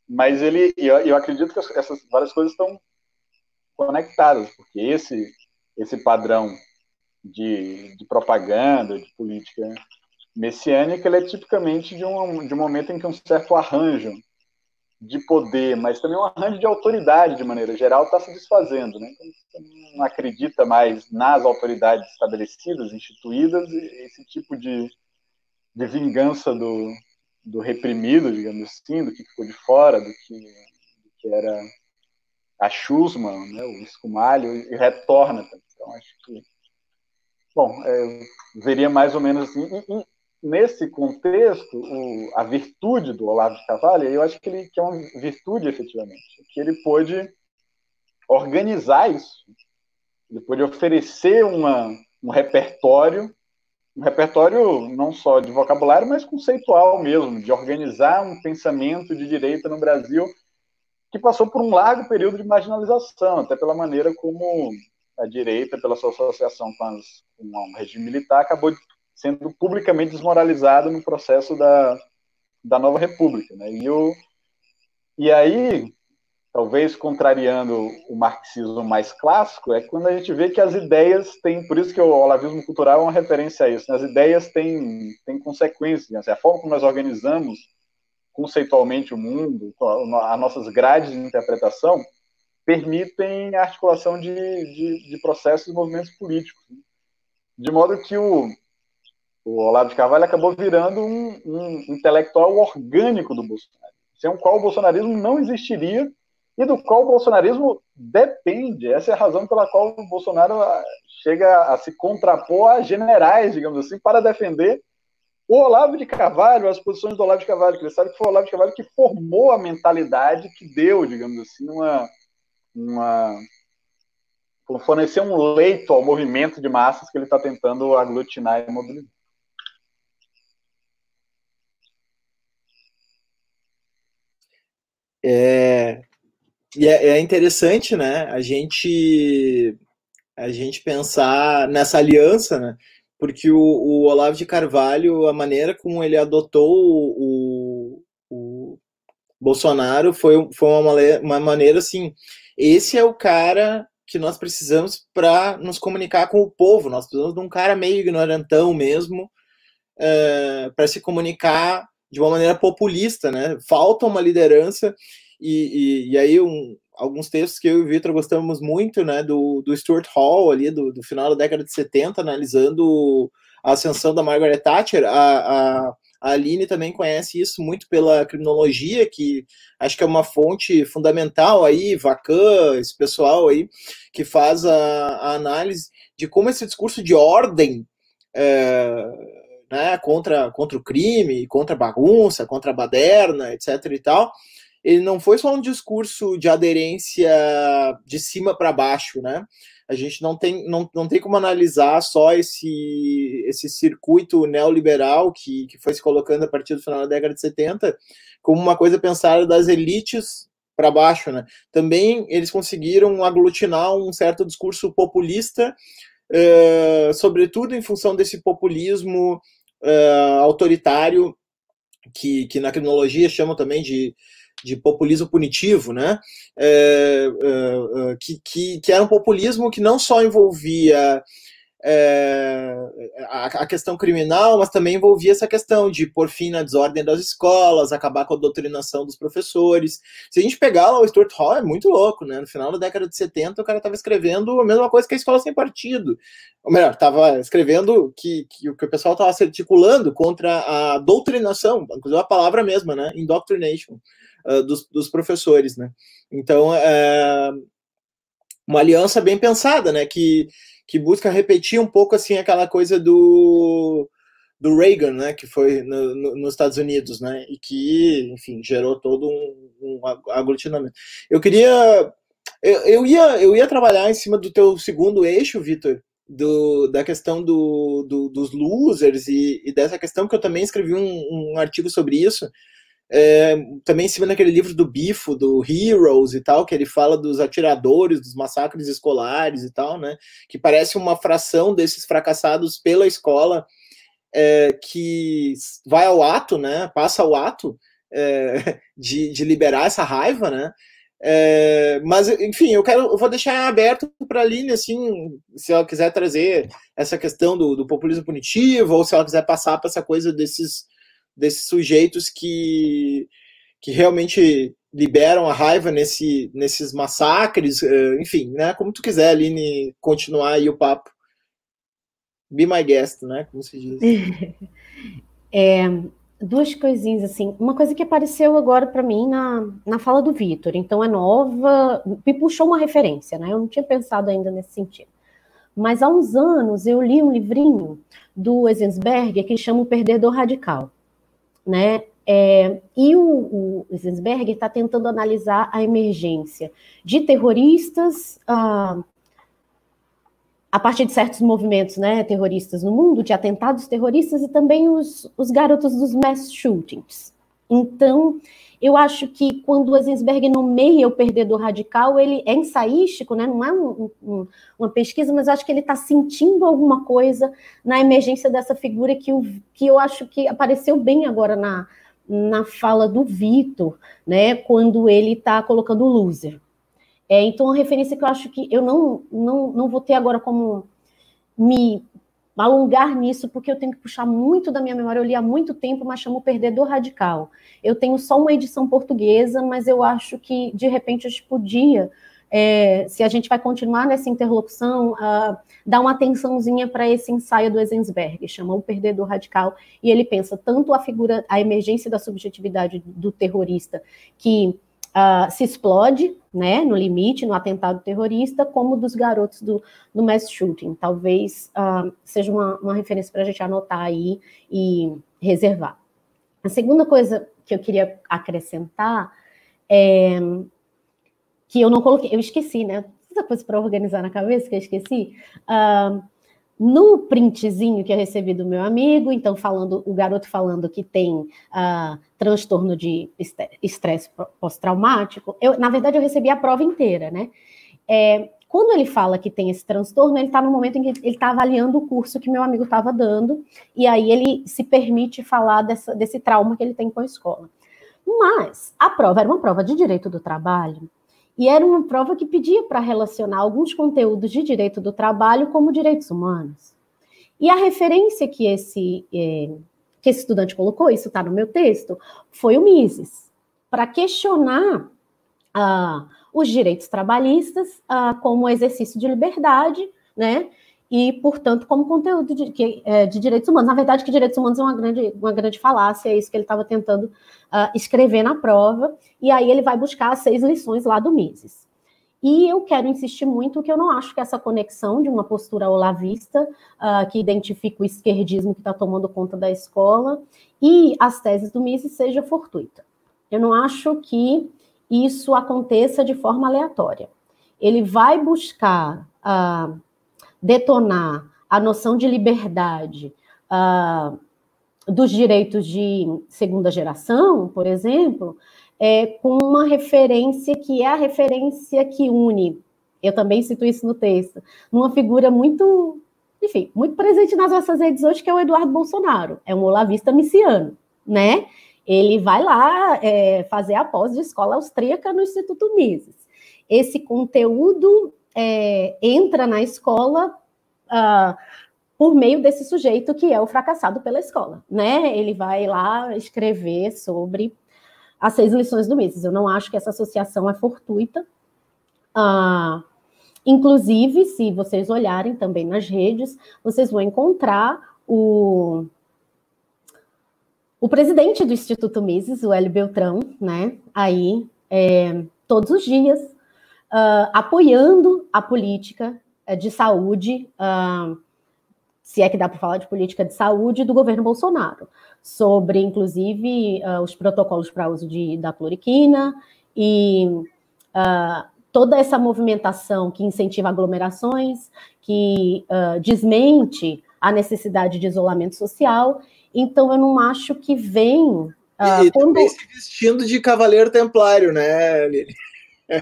Mas ele, eu, eu acredito que essas várias coisas estão conectadas, porque esse, esse padrão de, de propaganda, de política messiânica ele é tipicamente de um, de um momento em que um certo arranjo de poder, mas também um arranjo de autoridade, de maneira geral, está se desfazendo. Né? Então, você não acredita mais nas autoridades estabelecidas, instituídas, esse tipo de, de vingança do, do reprimido, digamos assim, do que ficou de fora, do que, do que era a chusma, né, o escumalho, e retorna. Então, acho que. Bom, é, veria mais ou menos assim. E, e, nesse contexto, o, a virtude do Olavo de Carvalho, eu acho que ele que é uma virtude efetivamente, que ele pôde organizar isso, ele pôde oferecer uma, um repertório, um repertório não só de vocabulário, mas conceitual mesmo, de organizar um pensamento de direita no Brasil que passou por um largo período de marginalização, até pela maneira como a direita, pela sua associação com, as, com o regime militar, acabou sendo publicamente desmoralizado no processo da, da nova república. Né? E, o, e aí, talvez contrariando o marxismo mais clássico, é quando a gente vê que as ideias têm, por isso que o olavismo cultural é uma referência a isso, né? as ideias têm, têm consequências, né? a forma como nós organizamos conceitualmente o mundo, as nossas grades de interpretação, permitem a articulação de, de, de processos e movimentos políticos. De modo que o, o Olavo de Carvalho acabou virando um, um intelectual orgânico do Bolsonaro, sem o qual o bolsonarismo não existiria e do qual o bolsonarismo depende. Essa é a razão pela qual o Bolsonaro ah, chega a se contrapor a generais, digamos assim, para defender o Olavo de Carvalho, as posições do Olavo de Carvalho, que ele sabe que foi o Olavo de Carvalho que formou a mentalidade que deu, digamos assim, uma, uma fornecer um leito ao movimento de massas que ele está tentando aglutinar e mobilizar. É, e é, é, interessante, né? A gente a gente pensar nessa aliança, né? Porque o, o Olavo de Carvalho, a maneira como ele adotou o, o Bolsonaro foi, foi uma, uma maneira assim. Esse é o cara que nós precisamos para nos comunicar com o povo. Nós precisamos de um cara meio ignorantão mesmo é, para se comunicar de uma maneira populista, né? Falta uma liderança e, e, e aí um, alguns textos que eu e o Vitor gostamos muito, né, do, do Stuart Hall ali, do, do final da década de 70, analisando a ascensão da Margaret Thatcher, a, a, a Aline também conhece isso muito pela criminologia, que acho que é uma fonte fundamental aí, Vacan, esse pessoal aí, que faz a, a análise de como esse discurso de ordem é, né, contra, contra o crime, contra a bagunça, contra a baderna, etc e tal, ele não foi só um discurso de aderência de cima para baixo, né? A gente não tem, não, não tem como analisar só esse, esse circuito neoliberal que, que foi se colocando a partir do final da década de 70 como uma coisa pensada das elites para baixo, né? Também eles conseguiram aglutinar um certo discurso populista, uh, sobretudo em função desse populismo uh, autoritário que, que na criminologia chamam também de de populismo punitivo, né? É, é, é, que, que, que era um populismo que não só envolvia é, a, a, questão criminal, mas também envolvia essa questão de pôr fim na desordem das escolas, acabar com a doutrinação dos professores. Se a gente pegar lá o Stuart Hall, é muito louco, né? No final da década de 70, o cara estava escrevendo a mesma coisa que a escola sem partido. Ou melhor, estava escrevendo que, que, que o pessoal estava se articulando contra a doutrinação, inclusive a palavra mesma, né? Indoctrination uh, dos, dos, professores, né? Então, é uma aliança bem pensada, né? Que, que busca repetir um pouco, assim, aquela coisa do do Reagan, né, que foi no, no, nos Estados Unidos, né, e que, enfim, gerou todo um, um aglutinamento. Eu queria, eu, eu, ia, eu ia trabalhar em cima do teu segundo eixo, Vitor, do, da questão do, do, dos losers e, e, dessa questão que eu também escrevi um, um artigo sobre isso, é, também em cima daquele livro do Bifo, do Heroes e tal, que ele fala dos atiradores, dos massacres escolares e tal, né? Que parece uma fração desses fracassados pela escola é, que vai ao ato, né? Passa ao ato é, de, de liberar essa raiva, né? É, mas, enfim, eu quero, eu vou deixar aberto para a Aline, assim, se ela quiser trazer essa questão do, do populismo punitivo, ou se ela quiser passar para essa coisa desses desses sujeitos que, que realmente liberam a raiva nesse, nesses massacres, eh, enfim, né? Como tu quiser, Aline, continuar aí o papo. Be my guest, né? Como se diz. É, duas coisinhas assim. Uma coisa que apareceu agora para mim na, na fala do Vitor, então é nova, me puxou uma referência, né? Eu não tinha pensado ainda nesse sentido. Mas há uns anos eu li um livrinho do Ezensberger que chama O Perdedor Radical né? É, e o, o está tentando analisar a emergência de terroristas ah, a partir de certos movimentos né, terroristas no mundo, de atentados terroristas e também os, os garotos dos mass shootings. Então, eu acho que quando o Enzensberg nomeia o perdedor radical, ele é ensaístico, né? não é um, um, uma pesquisa, mas acho que ele está sentindo alguma coisa na emergência dessa figura que, eu, que eu acho que apareceu bem agora na, na fala do Vitor, né? quando ele está colocando o loser. É, então, uma referência que eu acho que eu não, não, não vou ter agora como me alongar nisso, porque eu tenho que puxar muito da minha memória. Eu li há muito tempo, mas chamo Perdedor Radical. Eu tenho só uma edição portuguesa, mas eu acho que, de repente, a gente podia, é, se a gente vai continuar nessa interlocução, uh, dar uma atençãozinha para esse ensaio do Enzensberg, chama O Perdedor Radical, e ele pensa tanto a figura, a emergência da subjetividade do terrorista, que uh, se explode, né, no limite, no atentado terrorista, como dos garotos do, do mass shooting. Talvez uh, seja uma, uma referência para a gente anotar aí e reservar. A segunda coisa que eu queria acrescentar é que eu não coloquei, eu esqueci, né? Essa coisa para organizar na cabeça que eu esqueci. Uh, no printzinho que eu recebi do meu amigo, então falando, o garoto falando que tem uh, transtorno de estresse pós-traumático, eu, na verdade, eu recebi a prova inteira, né? É, quando ele fala que tem esse transtorno, ele está no momento em que ele está avaliando o curso que meu amigo estava dando, e aí ele se permite falar dessa, desse trauma que ele tem com a escola. Mas a prova era uma prova de direito do trabalho, e era uma prova que pedia para relacionar alguns conteúdos de direito do trabalho como direitos humanos. E a referência que esse, é, que esse estudante colocou, isso está no meu texto, foi o Mises, para questionar ah, os direitos trabalhistas ah, como exercício de liberdade, né? E, portanto, como conteúdo de, que, é, de, direitos humanos. Na verdade, que direitos humanos é uma grande, uma grande falácia, é isso que ele estava tentando uh, escrever na prova, e aí ele vai buscar as seis lições lá do Mises. E eu quero insistir muito que eu não acho que essa conexão de uma postura olavista, uh, que identifica o esquerdismo que está tomando conta da escola, e as teses do Mises seja fortuita. Eu não acho que isso aconteça de forma aleatória. Ele vai buscar uh, detonar a noção de liberdade uh, dos direitos de segunda geração, por exemplo, é, com uma referência que é a referência que une, eu também cito isso no texto, numa figura muito, enfim, muito presente nas nossas redes hoje, que é o Eduardo Bolsonaro, é um olavista miciano, né? Ele vai lá é, fazer a pós de escola austríaca no Instituto Mises. Esse conteúdo é, entra na escola uh, por meio desse sujeito que é o fracassado pela escola, né? Ele vai lá escrever sobre as seis lições do Mises. Eu não acho que essa associação é fortuita. Uh, inclusive, se vocês olharem também nas redes, vocês vão encontrar o o presidente do Instituto Mises, o Hélio Beltrão, né, aí é, todos os dias uh, apoiando a política uh, de saúde, uh, se é que dá para falar de política de saúde, do governo Bolsonaro, sobre, inclusive, os protocolos para uso de, da cloriquina e toda essa movimentação que incentiva aglomerações, que desmente a necessidade de isolamento social. Então, eu não acho que vem. Uh, e quando... também se vestindo de cavaleiro templário, né, Lili?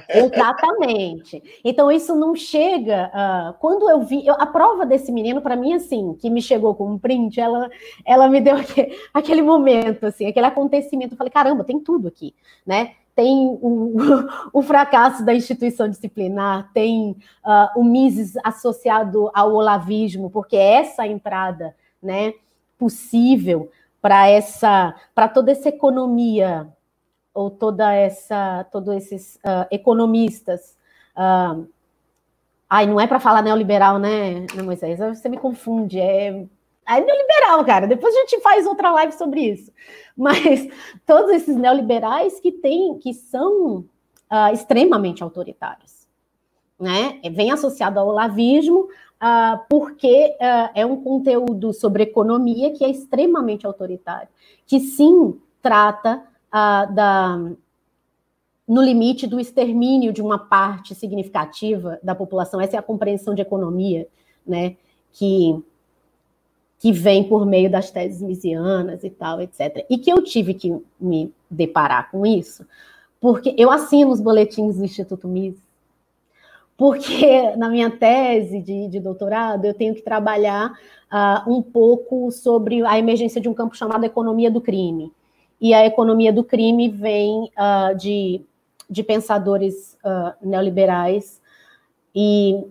Exatamente. Então isso não chega. Uh, quando eu vi eu, a prova desse menino, para mim, assim, que me chegou com um print, ela, ela me deu aquele, aquele momento, assim, aquele acontecimento. Eu falei, caramba, tem tudo aqui, né? Tem o, o fracasso da instituição disciplinar, tem uh, o Mises associado ao olavismo, porque é essa entrada, né, possível para essa, para toda essa economia ou toda essa, todos esses uh, economistas. Uh, ai, não é para falar neoliberal, né, né, Moisés? Você me confunde. É, é neoliberal, cara. Depois a gente faz outra live sobre isso. Mas todos esses neoliberais que têm, que são uh, extremamente autoritários, né? Vem associado ao olavismo, Uh, porque uh, é um conteúdo sobre economia que é extremamente autoritário, que sim trata da, no limite do extermínio de uma parte significativa da população. Essa é a compreensão de economia, né, que, que vem por meio das teses misianas e tal, etc. E que eu tive que me deparar com isso, porque eu assino os boletins do Instituto Mises, porque na minha tese de, de doutorado eu tenho que trabalhar uh, um pouco sobre a emergência de um campo chamado economia do crime e a economia do crime vem uh, de, de pensadores uh, neoliberais, e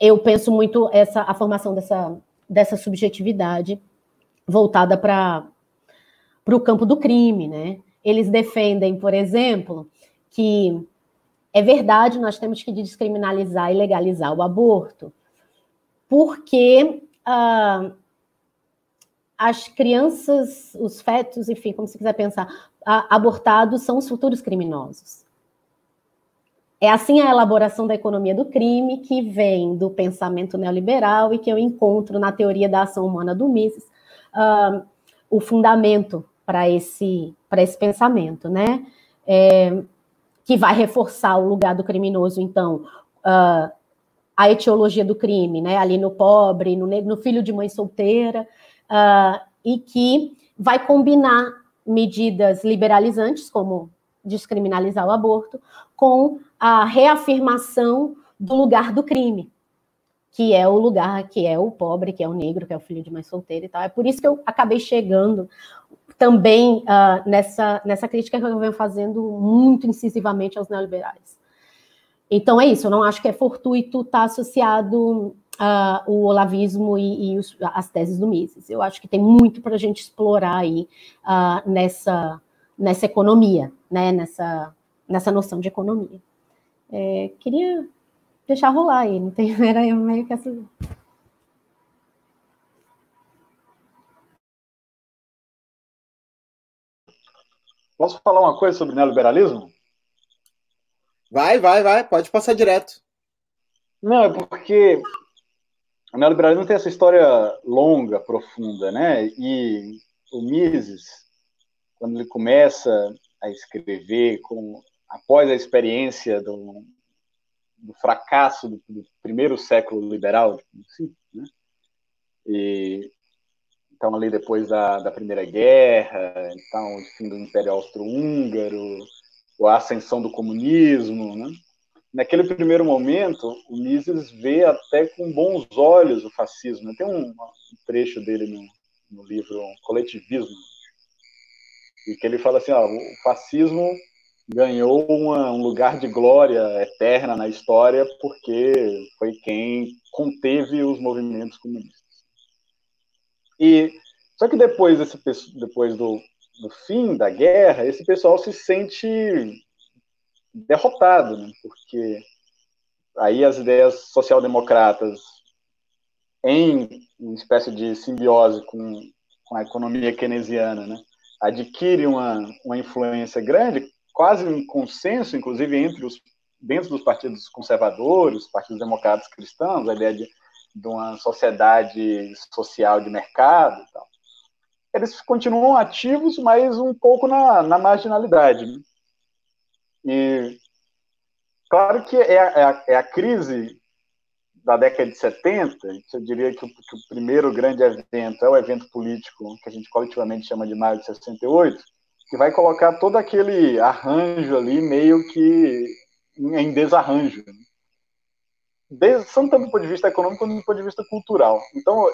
eu penso muito essa a formação dessa dessa subjetividade voltada para o campo do crime, né? Eles defendem, por exemplo, que é verdade, nós temos que descriminalizar e legalizar o aborto, porque ah, as crianças, os fetos, enfim, como se quiser pensar, abortados são os futuros criminosos. É assim a elaboração da economia do crime que vem do pensamento neoliberal e que eu encontro na teoria da ação humana do Mises uh, o fundamento para esse, esse pensamento, né? É, que vai reforçar o lugar do criminoso, então, uh, a etiologia do crime, né? Ali no pobre, no, no filho de mãe solteira, uh, e que vai combinar medidas liberalizantes, como descriminalizar o aborto, com a reafirmação do lugar do crime, que é o lugar que é o pobre, que é o negro, que é o filho de mãe solteira e tal. É por isso que eu acabei chegando também uh, nessa, nessa crítica que eu venho fazendo muito incisivamente aos neoliberais. Então é isso, eu não acho que é fortuito estar tá associado uh, o olavismo e, e os, as teses do Mises. Eu acho que tem muito para a gente explorar aí uh, nessa, nessa economia, né? nessa, nessa noção de economia. É, queria deixar rolar aí, não tem, era meio que essa. Posso falar uma coisa sobre neoliberalismo? Vai, vai, vai, pode passar direto. Não, é porque o neoliberalismo tem essa história longa, profunda, né? E o Mises, quando ele começa a escrever, com, após a experiência do, do fracasso do, do, primeiro século liberal, assim, né? E, então, ali depois da, da Primeira Guerra, então, o fim do Império Austro-Húngaro, a ascensão do comunismo, né? Naquele primeiro momento, o Mises vê até com bons olhos o fascismo. Tem um, trecho dele no, no, livro Coletivismo, e que ele fala assim: ó, o fascismo ganhou uma, um lugar de glória eterna na história porque foi quem conteve os movimentos comunistas. E só que depois desse depois do, do fim da guerra, esse pessoal se sente derrotado, né? porque aí as ideias social-democratas, em uma espécie de simbiose com, com a economia keynesiana, né? adquire uma, uma influência grande, quase um consenso, inclusive, entre os dentro dos partidos conservadores, partidos democratas cristãos, a ideia de, de uma sociedade social de mercado e tal. Eles continuam ativos, mas um pouco na, na marginalidade. Né? E claro que é, é, a, é a crise da década de 70, eu diria que o, que o, primeiro grande evento é o evento político que a gente coletivamente chama de maio de 68, que vai colocar todo aquele arranjo ali meio que em desarranjo. Desde, tanto do ponto de vista econômico quanto do ponto de vista cultural. Então,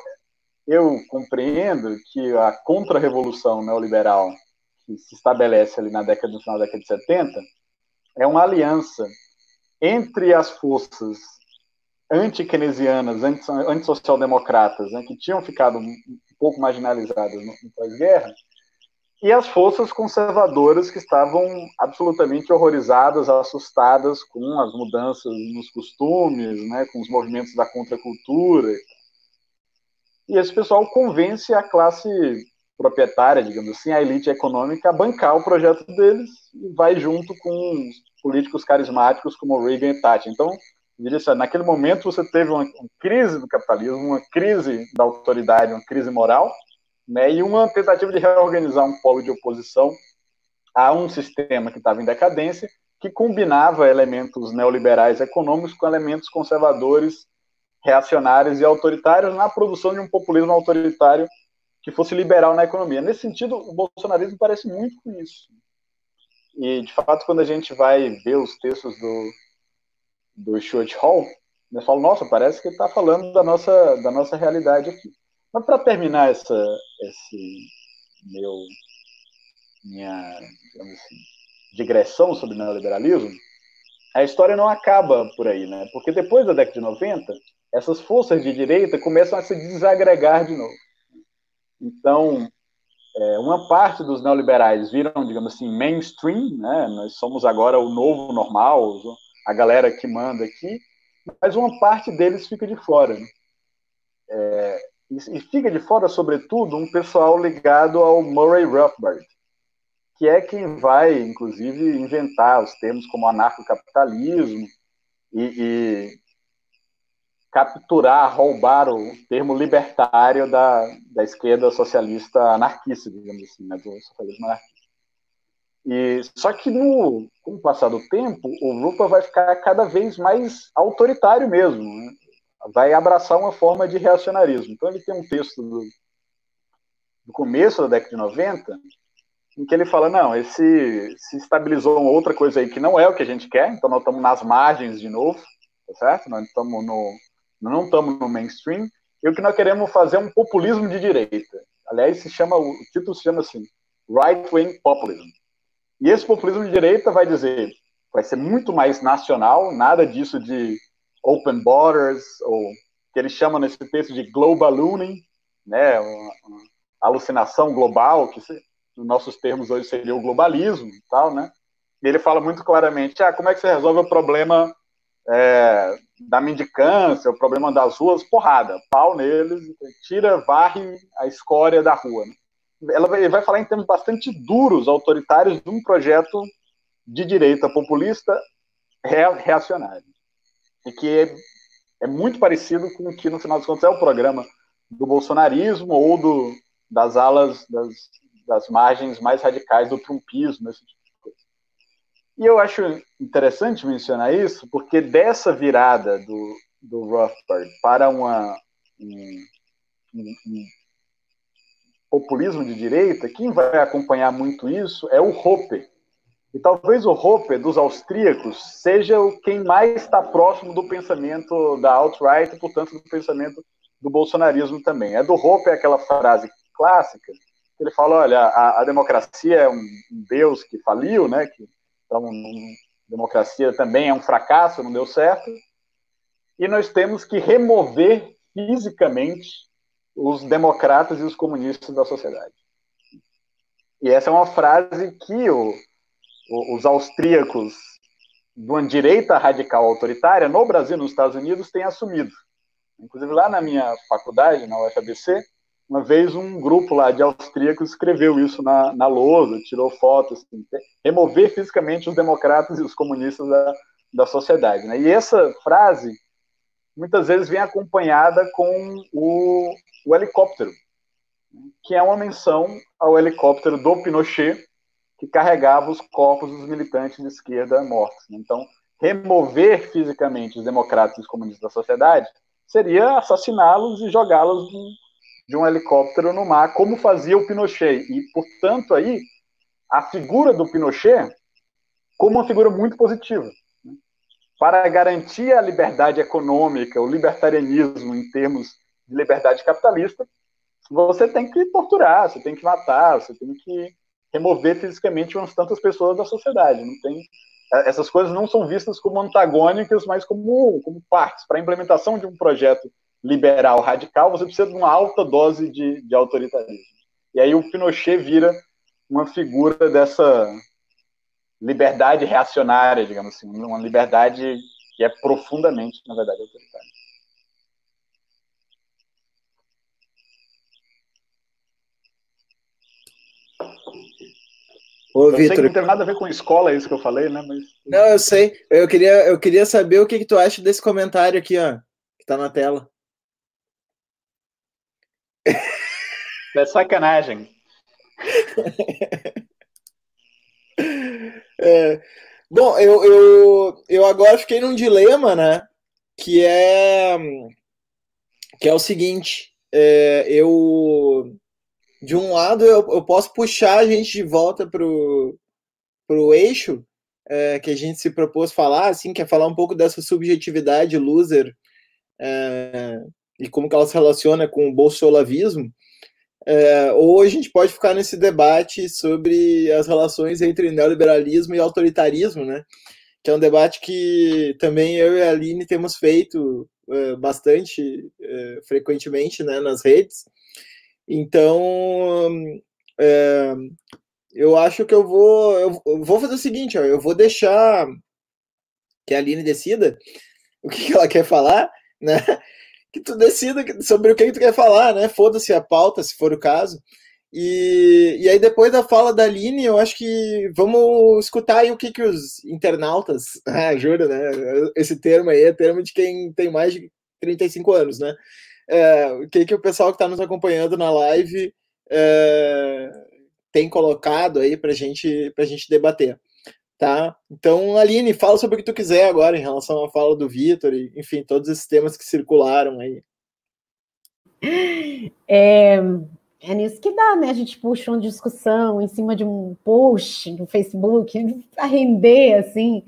eu compreendo que a contra-revolução neoliberal que se estabelece ali na década, no final da década de 70, é uma aliança entre as forças anti-keynesianas, anti-social-democratas, né, que tinham ficado um pouco marginalizadas no, no pós-guerra, e as forças conservadoras que estavam absolutamente horrorizadas, assustadas com as mudanças nos costumes, né, com os movimentos da contracultura. E esse pessoal convence a classe proprietária, digamos assim, a elite econômica, bancar o projeto deles e vai junto com políticos carismáticos como Reagan e Thatcher. Então, diria assim, naquele momento você teve uma, uma, crise do capitalismo, uma crise da autoridade, uma crise moral, né, e uma tentativa de reorganizar um polo de oposição a um sistema que estava em decadência, que combinava elementos neoliberais econômicos com elementos conservadores, reacionários e autoritários na produção de um populismo autoritário que fosse liberal na economia. Nesse sentido, o bolsonarismo parece muito com isso. E, de fato, quando a gente vai ver os textos do, do Stuart Hall, eu falo, nossa, parece que ele está falando da nossa, da nossa realidade aqui. Mas para terminar essa, esse meu, minha assim, digressão sobre o neoliberalismo, a história não acaba por aí, né? Porque depois da década de 90, essas forças de direita começam a se desagregar de novo. Então, é, uma parte dos neoliberais viram, digamos assim, mainstream, né? Nós somos agora o novo normal, a galera que manda aqui, mas uma parte deles fica de fora. Né? É, e fica de fora, sobretudo, um pessoal ligado ao Murray Rothbard, que é quem vai, inclusive, inventar os termos como anarcocapitalismo e, e capturar, roubar o termo libertário da, da esquerda socialista anarquista, digamos assim, né, do socialismo anarquista. E, só que no, com o passar do tempo, o Rupa vai ficar cada vez mais autoritário mesmo. Né? Vai abraçar uma forma de reacionarismo. Então ele tem um texto do, do começo da década de 90 em que ele fala, não, esse se estabilizou uma outra coisa aí que não é o que a gente quer, então nós estamos nas margens de novo, tá certo? Nós estamos no, não estamos no mainstream, e o que nós queremos fazer é um populismo de direita. Aliás, se chama, o título se chama assim, Right-Wing Populism. E esse populismo de direita vai dizer, vai ser muito mais nacional, nada disso de open borders, ou que ele chama nesse texto de globalooning, né, uma, uma alucinação global, que se, nos nossos termos hoje seria o globalismo e tal, né? E ele fala muito claramente, ah, como é que você resolve o problema é, da mendicância, o problema das ruas, porrada, pau neles, tira, varre a escória da rua. Ela vai, vai falar em termos bastante duros, autoritários, de um projeto de direita populista reacionário. E que é, é, muito parecido com o que, no final dos contos, é o programa do bolsonarismo ou do, das alas, das, das margens mais radicais do trumpismo, esse tipo e eu acho interessante mencionar isso, porque dessa virada do, do Rothbard para uma, um, um, um populismo de direita, quem vai acompanhar muito isso é o Hoppe. E talvez o Hoppe dos austríacos seja o quem mais está próximo do pensamento da alt-right, portanto, do pensamento do bolsonarismo também. É do Hoppe aquela frase clássica, que ele fala, olha, a, a democracia é um, um Deus que faliu, né, que então, democracia também é um fracasso, não deu certo. E nós temos que remover fisicamente os democratas e os comunistas da sociedade. E essa é uma frase que o, o, os austríacos de uma direita radical autoritária no Brasil nos Estados Unidos têm assumido. Inclusive lá na minha faculdade, na UFABC, uma vez um grupo lá de austríacos escreveu isso na, na lousa, tirou fotos, assim, remover fisicamente os democratas e os comunistas da, da sociedade. Né? E essa frase muitas vezes vem acompanhada com o, o helicóptero, que é uma menção ao helicóptero do Pinochet, que carregava os corpos dos militantes de esquerda mortos. Né? Então, remover fisicamente os democratas e os comunistas da sociedade seria assassiná-los e jogá-los de um helicóptero no mar, como fazia o Pinochet. E, portanto, aí, a figura do Pinochet como uma figura muito positiva. Né? Para garantir a liberdade econômica, o libertarianismo em termos de liberdade capitalista, você tem que torturar, você tem que matar, você tem que remover fisicamente umas tantas pessoas da sociedade. Não tem essas coisas não são vistas como antagônicas, mas como, como partes para a implementação de um projeto liberal radical, você precisa de uma alta dose de, de autoritarismo. E aí o Pinochet vira uma figura dessa liberdade reacionária, digamos assim, uma liberdade que é profundamente, na verdade, autoritária. Ô, eu Victor, sei que não tem nada a ver com escola, é isso que eu falei, né? Mas... Não, eu sei. Eu queria, eu queria saber o que, que tu acha desse comentário aqui, ó, que tá na tela. É sacanagem. É, bom, eu, eu, eu agora fiquei num dilema, né? Que é que é o seguinte, é, eu de um lado eu, eu posso puxar a gente de volta pro, pro eixo é, que a gente se propôs falar, assim, que é falar um pouco dessa subjetividade loser é, e como que ela se relaciona com o bolsolavismo, é, ou a gente pode ficar nesse debate sobre as relações entre neoliberalismo e autoritarismo, né? Que é um debate que também eu e a Aline temos feito uh, bastante uh, frequentemente né, nas redes. Então, uh, eu acho que eu vou, eu vou fazer o seguinte, ó, eu vou deixar que a Aline decida o que, que ela quer falar, né? Que tu decida sobre o que, que tu quer falar, né? Foda-se a pauta, se for o caso. E, e aí, depois da fala da Aline, eu acho que vamos escutar aí o que, que os internautas, ah, juro, né? Esse termo aí é termo de quem tem mais de 35 anos, né? É, o que, que o pessoal que está nos acompanhando na live é, tem colocado aí para gente, a gente debater. Tá? Então, Aline, fala sobre o que tu quiser agora em relação à fala do Vitor, e, enfim, todos esses temas que circularam aí. É, é nisso que dá, né? A gente puxa uma discussão em cima de um post no Facebook para render, assim.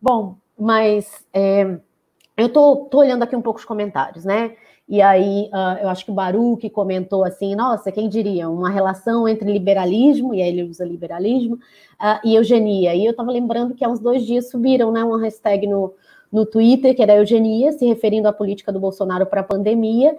Bom, mas é, eu tô, tô olhando aqui um pouco os comentários, né? E aí, uh, eu acho que o Baruch comentou assim: nossa, quem diria? Uma relação entre liberalismo, e aí ele usa liberalismo, uh, e eugenia. E eu estava lembrando que há uns dois dias subiram né, uma hashtag no, no Twitter, que era eugenia, se referindo à política do Bolsonaro para a pandemia.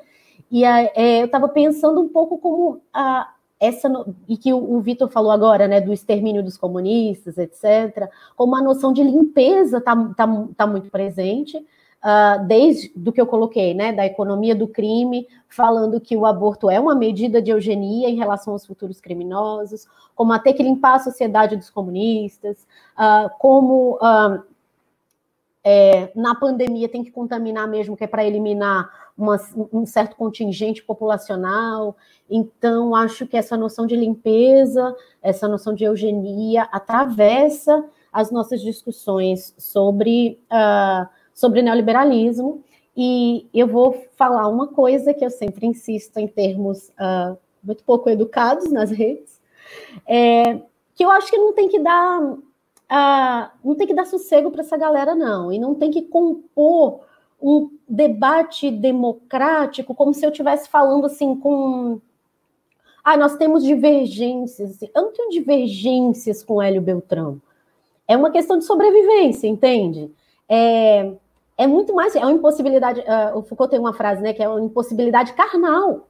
E uh, eu estava pensando um pouco como a. Essa, e que o, o Vitor falou agora, né, do extermínio dos comunistas, etc., como a noção de limpeza está tá, tá muito presente, uh, desde do que eu coloquei, né, da economia do crime, falando que o aborto é uma medida de eugenia em relação aos futuros criminosos, como até que limpar a sociedade dos comunistas, uh, como uh, é, na pandemia tem que contaminar mesmo, que é para eliminar uma, um certo contingente populacional. Então, acho que essa noção de limpeza, essa noção de eugenia, atravessa as nossas discussões sobre sobre neoliberalismo, e eu vou falar uma coisa que eu sempre insisto em termos uh, muito pouco educados nas redes, é, que eu acho que não tem que dar uh, não tem que dar sossego para essa galera, não, e não tem que compor um debate democrático como se eu estivesse falando assim com ah, nós temos divergências. Assim. Eu não tenho divergências com Hélio Beltrão. É uma questão de sobrevivência, entende? É, é muito mais, é uma impossibilidade, uh, o Foucault tem uma frase, né, que é uma impossibilidade carnal,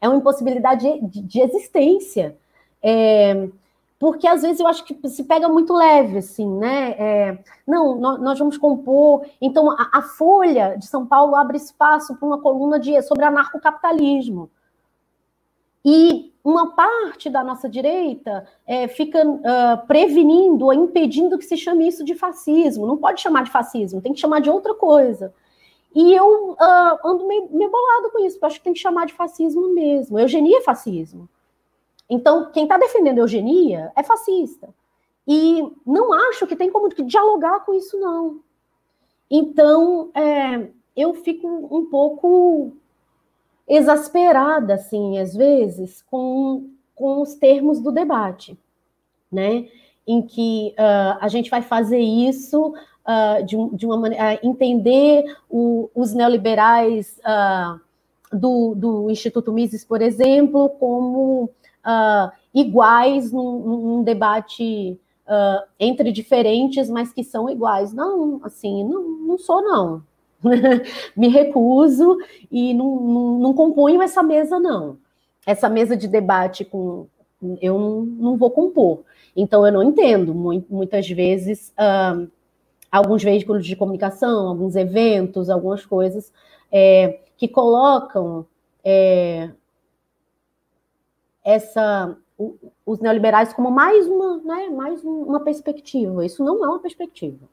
é uma impossibilidade de, de existência, é, porque às vezes eu acho que se pega muito leve, assim, né, é, não, nós, nós, vamos compor, então a, a, Folha de São Paulo abre espaço para uma coluna de, sobre anarcocapitalismo, e uma parte da nossa direita é, fica uh, prevenindo impedindo que se chame isso de fascismo. Não pode chamar de fascismo, tem que chamar de outra coisa. E eu uh, ando meio, meio bolado com isso, porque acho que tem que chamar de fascismo mesmo. Eugenia é fascismo. Então, quem está defendendo eugenia é fascista. E não acho que tem como dialogar com isso, não. Então, é, eu fico um pouco exasperada, assim, às vezes, com, com os termos do debate, né? Em que uh, a gente vai fazer isso uh, de, de, uma maneira, uh, entender o, os neoliberais do, do, Instituto Mises, por exemplo, como iguais num, num debate entre diferentes, mas que são iguais. Não, assim, não, não sou, não. me recuso e não, não, não, componho essa mesa, não. Essa mesa de debate com eu não, não vou compor. Então eu não entendo muitas vezes uh, alguns veículos de comunicação, alguns eventos, algumas coisas é, que colocam é, essa os neoliberais como mais uma, né, mais uma perspectiva. Isso não é uma perspectiva.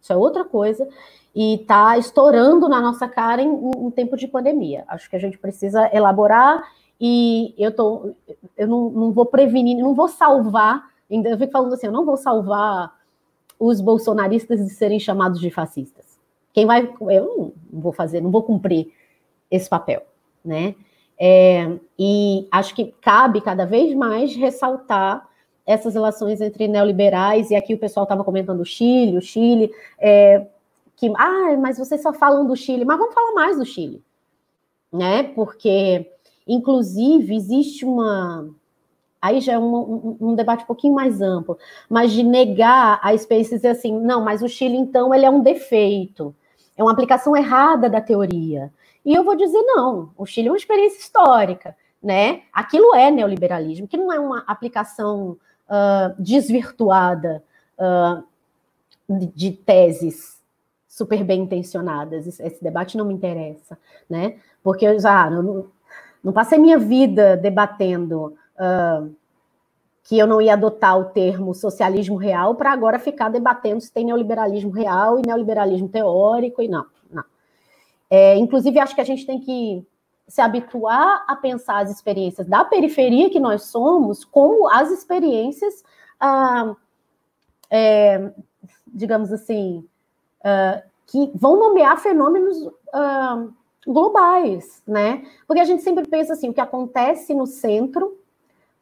Isso é outra coisa e está estourando na nossa cara em, em tempo de pandemia. Acho que a gente precisa elaborar e eu, tô, eu não, não vou prevenir, não vou salvar, eu fico falando assim, eu não vou salvar os bolsonaristas de serem chamados de fascistas. Quem vai, eu não vou fazer, não vou cumprir esse papel, né? É, e acho que cabe cada vez mais ressaltar essas relações entre neoliberais, e aqui o pessoal estava comentando o Chile, o Chile, é, que, ah, mas vocês só falam do Chile, mas vamos falar mais do Chile, né? Porque, inclusive, existe uma. Aí já é um, um, debate um pouquinho mais amplo, mas de negar a experiência e dizer assim, não, mas o Chile, então, ele é um defeito. é uma aplicação errada da teoria. E eu vou dizer não, o Chile é uma experiência histórica, né? Aquilo é neoliberalismo, que não é uma aplicação uh, desvirtuada uh, de teses super bem intencionadas. Esse debate não me interessa, né? Porque eu já não, não passei minha vida debatendo uh, que eu não ia adotar o termo socialismo real para agora ficar debatendo se tem neoliberalismo real e neoliberalismo teórico e não, não. É, inclusive, acho que a gente tem que se habituar a pensar as experiências da periferia que nós somos como as experiências, ah, é, digamos assim, ah, que vão nomear fenômenos ah, globais, né? Porque a gente sempre pensa assim, o que acontece no centro,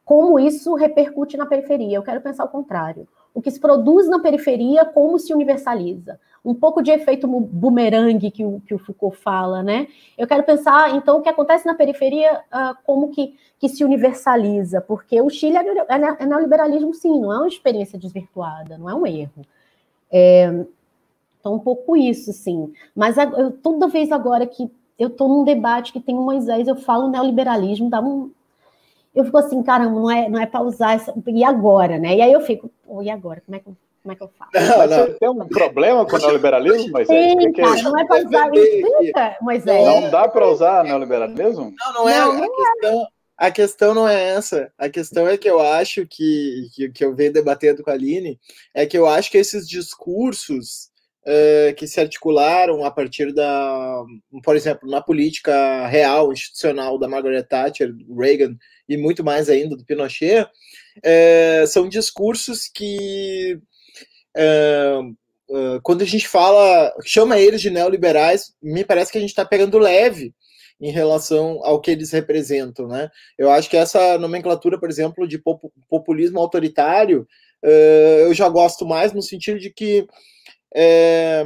como isso repercute na periferia. Eu quero pensar o contrário. O que se produz na periferia, como se universaliza um pouco de efeito bumerangue que o, que o Foucault fala, né? Eu quero pensar, então, o que acontece na periferia, uh, como que, que se universaliza, porque o Chile é, é, é neoliberalismo, sim, não é uma experiência desvirtuada, não é um erro. É, então, um pouco isso, sim. Mas eu, toda vez agora que eu estou num debate que tem o Moisés, eu falo neoliberalismo, dá um. Eu fico assim, caramba, não é, não é para usar essa. E agora, né? E aí eu fico, oh, e agora? Como é que como é que eu faço? Não, não. Você tem um problema com o neoliberalismo, Moisés? Sim, que cara, não é para usar. Explica, Moisés. Não dá para usar neoliberalismo? Não, não é. Não, a, questão, a questão não é essa. A questão é que eu acho que, que, que eu venho debatendo com a Aline, é que eu acho que esses discursos uh, que se articularam a partir da, por exemplo, na política real, institucional da Margaret Thatcher, Reagan e muito mais ainda do Pinochet, uh, são discursos que uh, quando a gente fala, chama eles de neoliberais, me parece que a gente está pegando leve em relação ao que eles representam, né? Eu acho que essa nomenclatura, por exemplo, de populismo autoritário, eu já gosto mais no sentido de que é,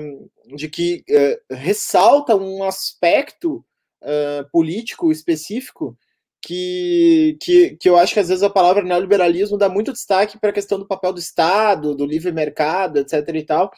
de que é, ressalta um aspecto uh, político específico que, que, que eu acho que às vezes a palavra neoliberalismo dá muito destaque para a questão do papel do Estado, do livre mercado, etc. e tal.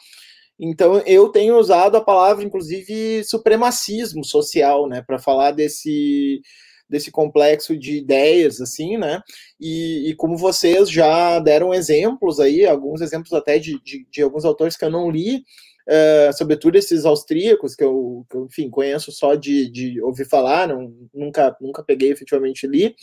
Então eu tenho usado a palavra, inclusive, supremacismo social, né, para falar desse desse complexo de ideias, assim, né? E, e, como vocês já deram exemplos aí, alguns exemplos até de, de, de alguns autores que eu não li, uh, sobretudo esses austríacos, que eu, que eu, enfim, conheço só de, de ouvir falar, não, nunca, nunca peguei efetivamente li,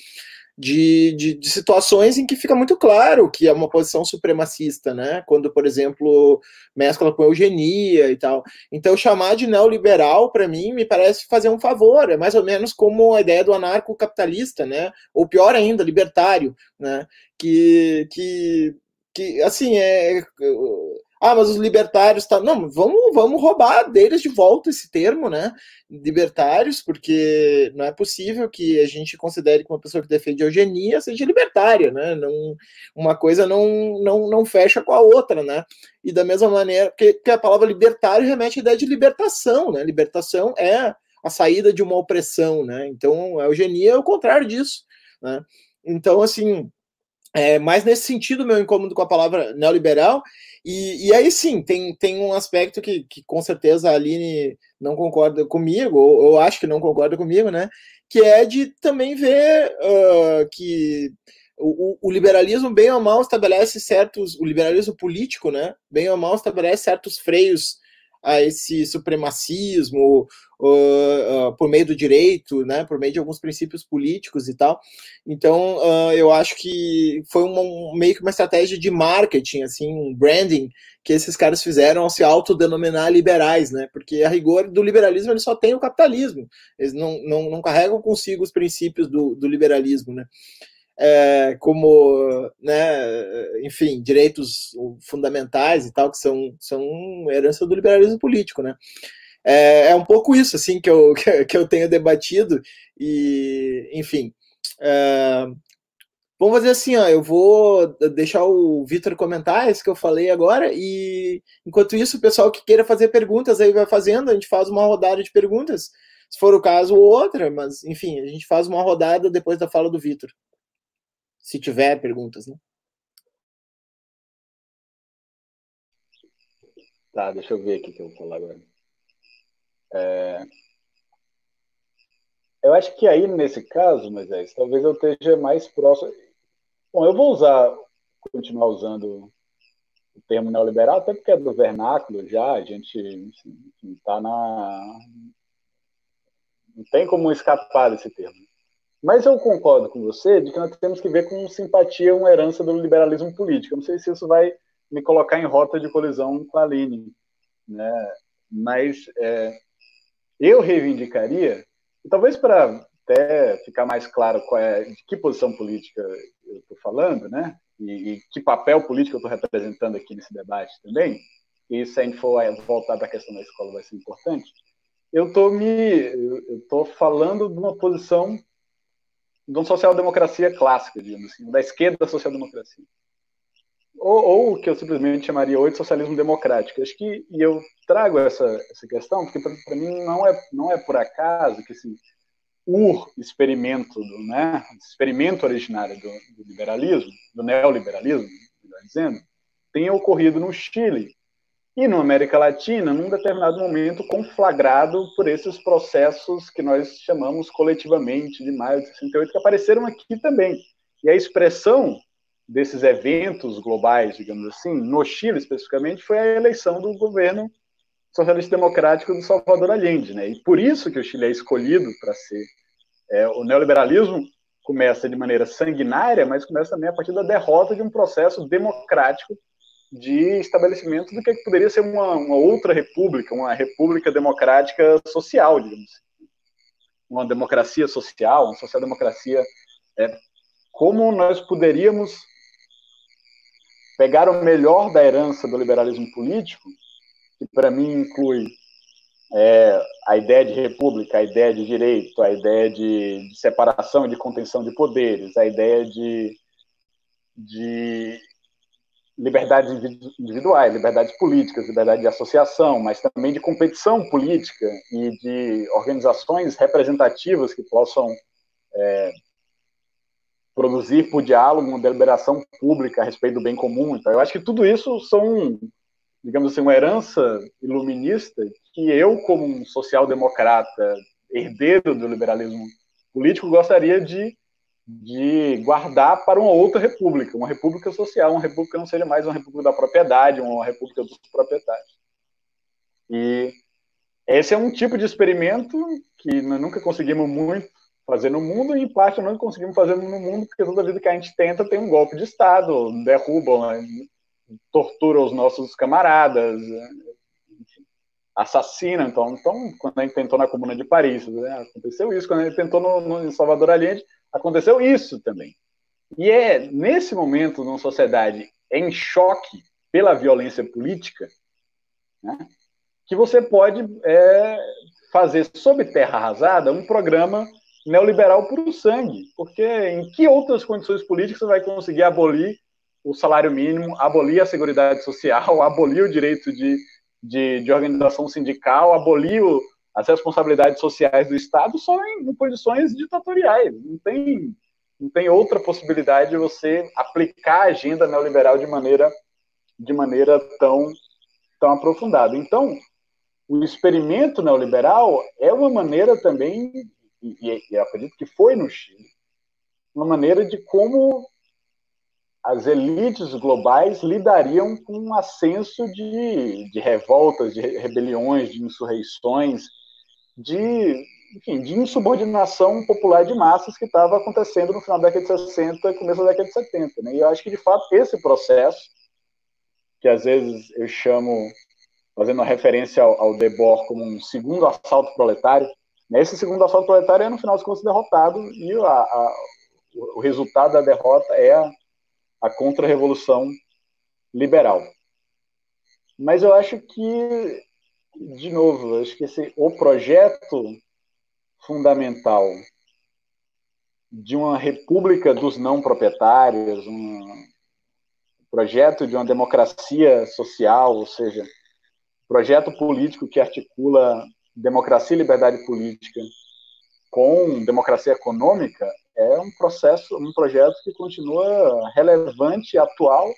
de, de, de, situações em que fica muito claro que é uma posição supremacista, né? Quando, por exemplo, mescla com eugenia e tal. Então, chamar de neoliberal, para mim, me parece fazer um favor. É mais ou menos como a ideia do anarcocapitalista, né? Ou pior ainda, libertário, né? Que, que, que assim, é ah, mas os libertários tá. Não, vamos, vamos roubar deles de volta esse termo, né? Libertários, porque não é possível que a gente considere que uma pessoa que defende eugenia seja libertária, né? Não, uma coisa não, não, não fecha com a outra, né? E da mesma maneira, que, que a palavra libertário remete à ideia de libertação, né? Libertação é a saída de uma opressão, né? Então, a eugenia é o contrário disso, né? Então, assim, é mais nesse sentido meu incômodo com a palavra neoliberal e, e aí sim, tem, tem um aspecto que, que com certeza a Aline não concorda comigo, ou acho que não concorda comigo, né? Que é de também ver uh, que o, o, liberalismo, bem ou mal, estabelece certos. O liberalismo político, né? Bem ou mal, estabelece certos freios a esse supremacismo uh, uh, por meio do direito, né, por meio de alguns princípios políticos e tal. Então, uh, eu acho que foi uma, meio que uma estratégia de marketing, assim, um branding que esses caras fizeram ao se autodenominar liberais, né? Porque a rigor do liberalismo ele só tem o capitalismo, eles não, não, não carregam consigo os princípios do, do liberalismo, né? É, como, né, enfim, direitos fundamentais e tal, que são, são herança do liberalismo político, né? É, é um pouco isso, assim, que eu, que eu tenho debatido e, enfim, é, Vamos fazer assim, ó, eu vou deixar o Vitor comentar isso que eu falei agora e enquanto isso, o pessoal que queira fazer perguntas aí vai fazendo, a gente faz uma rodada de perguntas, se for o caso, outra, mas enfim, a gente faz uma rodada depois da fala do Vitor se tiver perguntas, né? Tá, deixa eu ver aqui o que eu vou falar agora. É... Eu acho que aí, nesse caso, Moisés, talvez eu esteja mais próximo. Bom, eu vou usar, continuar usando o termo neoliberal, até porque é do vernáculo já, a gente está na. Não tem como escapar desse termo. Mas eu concordo com você de que nós temos que ver com simpatia uma herança do liberalismo político. Eu não sei se isso vai me colocar em rota de colisão com a Aline, né? mas é, eu reivindicaria, talvez para até ficar mais claro qual é, de que posição política eu estou falando, né? E, e, que papel político eu estou representando aqui nesse debate também, e se a gente for voltar para a questão da escola vai ser importante, eu estou me eu estou falando de uma posição de uma social-democracia clássica, digamos assim, da esquerda da social-democracia. Ou, o que eu simplesmente chamaria hoje de socialismo democrático. Acho que e eu trago essa, essa questão porque para mim não é não é por acaso que esse ur experimento do, né, experimento originário do, do liberalismo, do neoliberalismo, melhor dizendo, tenha ocorrido no Chile e na América Latina, num determinado momento, conflagrado por esses processos que nós chamamos coletivamente de maio de 68, que apareceram aqui também. E a expressão desses eventos globais, digamos assim, no Chile especificamente, foi a eleição do governo socialista democrático do Salvador Allende, né? E por isso que o Chile é escolhido para ser é, o neoliberalismo começa de maneira sanguinária, mas começa também a partir da derrota de um processo democrático de estabelecimento do que poderia ser uma, uma outra república, uma república democrática social, digamos assim. Uma democracia social, uma social-democracia. É, como nós poderíamos pegar o melhor da herança do liberalismo político, que para mim inclui é, a ideia de república, a ideia de direito, a ideia de, de separação e de contenção de poderes, a ideia de, de liberdades individuais, liberdades políticas, liberdade de associação, mas também de competição política e de organizações representativas que possam é, produzir por diálogo uma deliberação pública a respeito do bem comum. Então, eu acho que tudo isso são, digamos assim, uma herança iluminista que eu, como um social-democrata, herdeiro do liberalismo político, gostaria de de guardar para uma outra república, uma república social, uma república que não seja mais uma república da propriedade, uma república dos proprietários. E esse é um tipo de experimento que nós nunca conseguimos muito fazer no mundo, e em parte nós não conseguimos fazer no mundo, porque toda vida que a gente tenta tem um golpe de Estado, derruba, tortura os nossos camaradas, assassina. Então, então, quando a gente tentou na Comuna de Paris, né, aconteceu isso. Quando a gente tentou no, no, em Salvador Allende, aconteceu isso também. E é nesse momento, numa sociedade em choque pela violência política, né, que você pode é, fazer sob terra arrasada um programa neoliberal puro sangue, porque em que outras condições políticas você vai conseguir abolir o salário mínimo, abolir a seguridade social, abolir o direito de, de, de organização sindical, abolir o, as responsabilidades sociais do Estado só em, em posições ditatoriais. Não tem, não tem outra possibilidade de você aplicar a agenda neoliberal de maneira, de maneira tão, tão aprofundada. Então, o experimento neoliberal é uma maneira também, e, e acredito que foi no Chile, uma maneira de como as elites globais lidariam com um ascenso de, de revoltas, de rebeliões, de insurreições, de, enfim, de insubordinação popular de massas que estava acontecendo no final da década de 60 e começo da década de 70. Né? E eu acho que, de fato, esse processo, que às vezes eu chamo, fazendo uma referência ao, ao como um segundo assalto proletário, né? esse segundo assalto proletário é, no final de contas, derrotado e a, a, o resultado da derrota é a, a contra-revolução liberal. Mas eu acho que de novo, que esse, o projeto fundamental de uma república dos não proprietários, um projeto de uma democracia social, ou seja, projeto político que articula democracia e liberdade política com democracia econômica é um processo, um projeto que continua relevante atual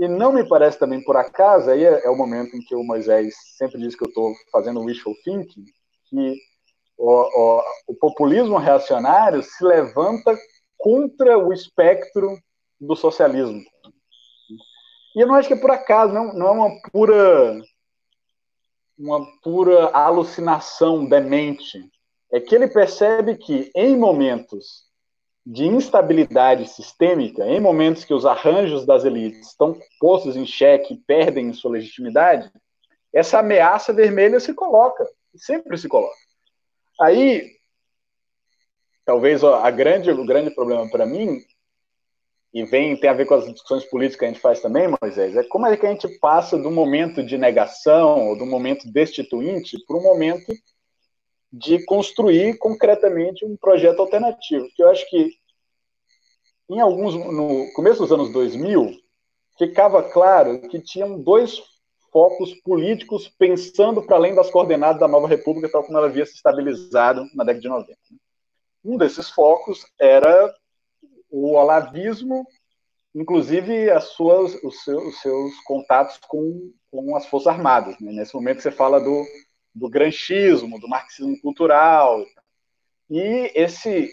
e não me parece também por acaso, aí é, é, o momento em que o Moisés sempre diz que eu estou fazendo wishful thinking, que o, o, o populismo reacionário se levanta contra o espectro do socialismo. E eu não acho que é por acaso, não, não é uma pura uma pura alucinação demente. É que ele percebe que em momentos de instabilidade sistêmica, em momentos que os arranjos das elites estão postos em xeque e perdem sua legitimidade, essa ameaça vermelha se coloca, sempre se coloca. Aí, talvez a grande, o grande problema para mim, e vem tem a ver com as discussões políticas que a gente faz também, Moisés, é como é que a gente passa do momento de negação ou do momento destituinte para um momento de construir concretamente um projeto alternativo. Que eu acho que em alguns no começo dos anos 2000 ficava claro que tinham dois focos políticos pensando para além das coordenadas da nova república tal como ela havia se estabilizado na década de 90. Um desses focos era o olavismo, inclusive as suas, os, seus, os seus contatos com, com as forças armadas. Né? Nesse momento você fala do do granchismo, do marxismo cultural. E esse,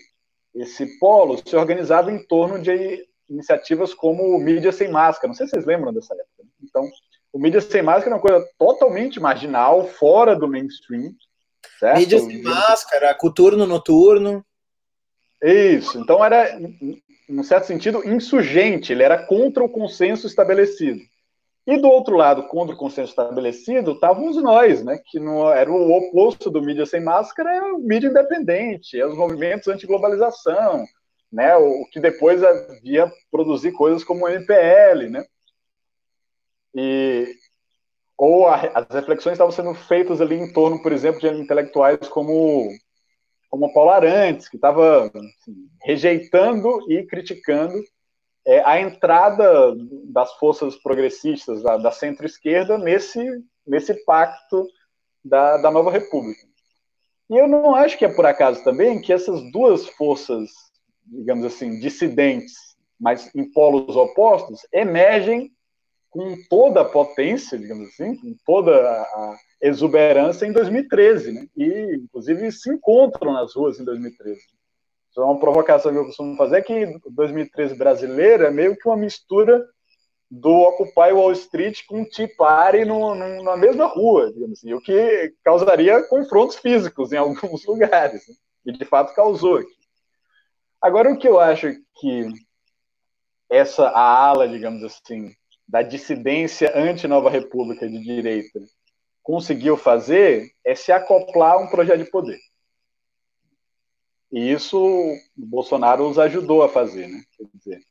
esse polo se organizava em torno de iniciativas como o Mídia Sem Máscara. Não sei se vocês lembram dessa época. Né? Então, o Mídia Sem Máscara é uma coisa totalmente marginal, fora do mainstream. Certo? Mídia Sem Máscara, Coturno Noturno. Isso. Então, era, em certo sentido, insurgente. Ele era contra o consenso estabelecido. E do outro lado, contra o consenso estabelecido, estávamos nós, né, que não era o oposto do mídia sem máscara, é o mídia independente, é os movimentos anti-globalização, né, o que depois havia produzir coisas como o MPL, né, e ou a, as reflexões estavam sendo feitas ali em torno, por exemplo, de intelectuais como como Paulo Arantes, que estava assim, rejeitando e criticando é, a entrada das forças progressistas, da, da centro-esquerda, nesse, nesse pacto da, da nova república. E eu não acho que é por acaso também que essas duas forças, digamos assim, dissidentes, mas em polos opostos, emergem com toda a potência, digamos assim, com toda a exuberância em 2013, né? E, inclusive, se encontram nas ruas em 2013. Então, uma provocação que eu costumo fazer é que 2013 brasileiro é meio que uma mistura do Occupy Wall Street com Tea Party no, no, na mesma rua, digamos assim, o que causaria confrontos físicos em alguns lugares, né? e de fato causou. Agora, o que eu acho que essa a ala, digamos assim, da dissidência anti-Nova República de direita conseguiu fazer é se acoplar a um projeto de poder. E isso Bolsonaro os ajudou a fazer, né? Quer dizer,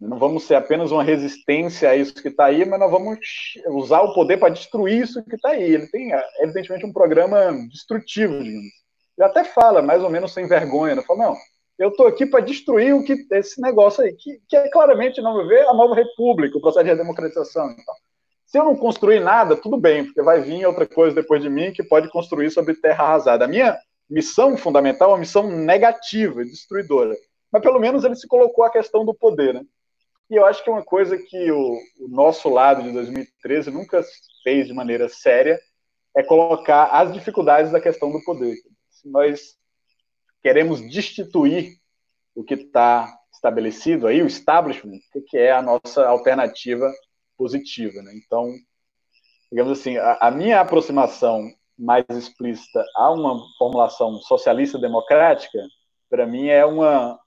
não vamos ser apenas uma resistência a isso que está aí, mas nós vamos usar o poder para destruir isso que está aí. Ele tem, evidentemente, um programa destrutivo, digamos. Ele até fala, mais ou menos sem vergonha, né? fala, não, eu estou aqui para destruir o que esse negócio aí, que, que é claramente, não ver, a nova república, o processo de redemocratização. Então. Se eu não construir nada, tudo bem, porque vai vir outra coisa depois de mim que pode construir sobre terra arrasada. A minha missão fundamental, uma missão negativa, destruidora. Mas pelo menos ele se colocou a questão do poder, né? E eu acho que é uma coisa que o, o nosso lado de 2013 nunca fez de maneira séria é colocar as dificuldades da questão do poder. Se nós queremos destituir o que está estabelecido aí, o establishment, o que é a nossa alternativa positiva, né? Então, digamos assim, a, a minha aproximação mais explícita a uma formulação socialista democrática, para mim é uma,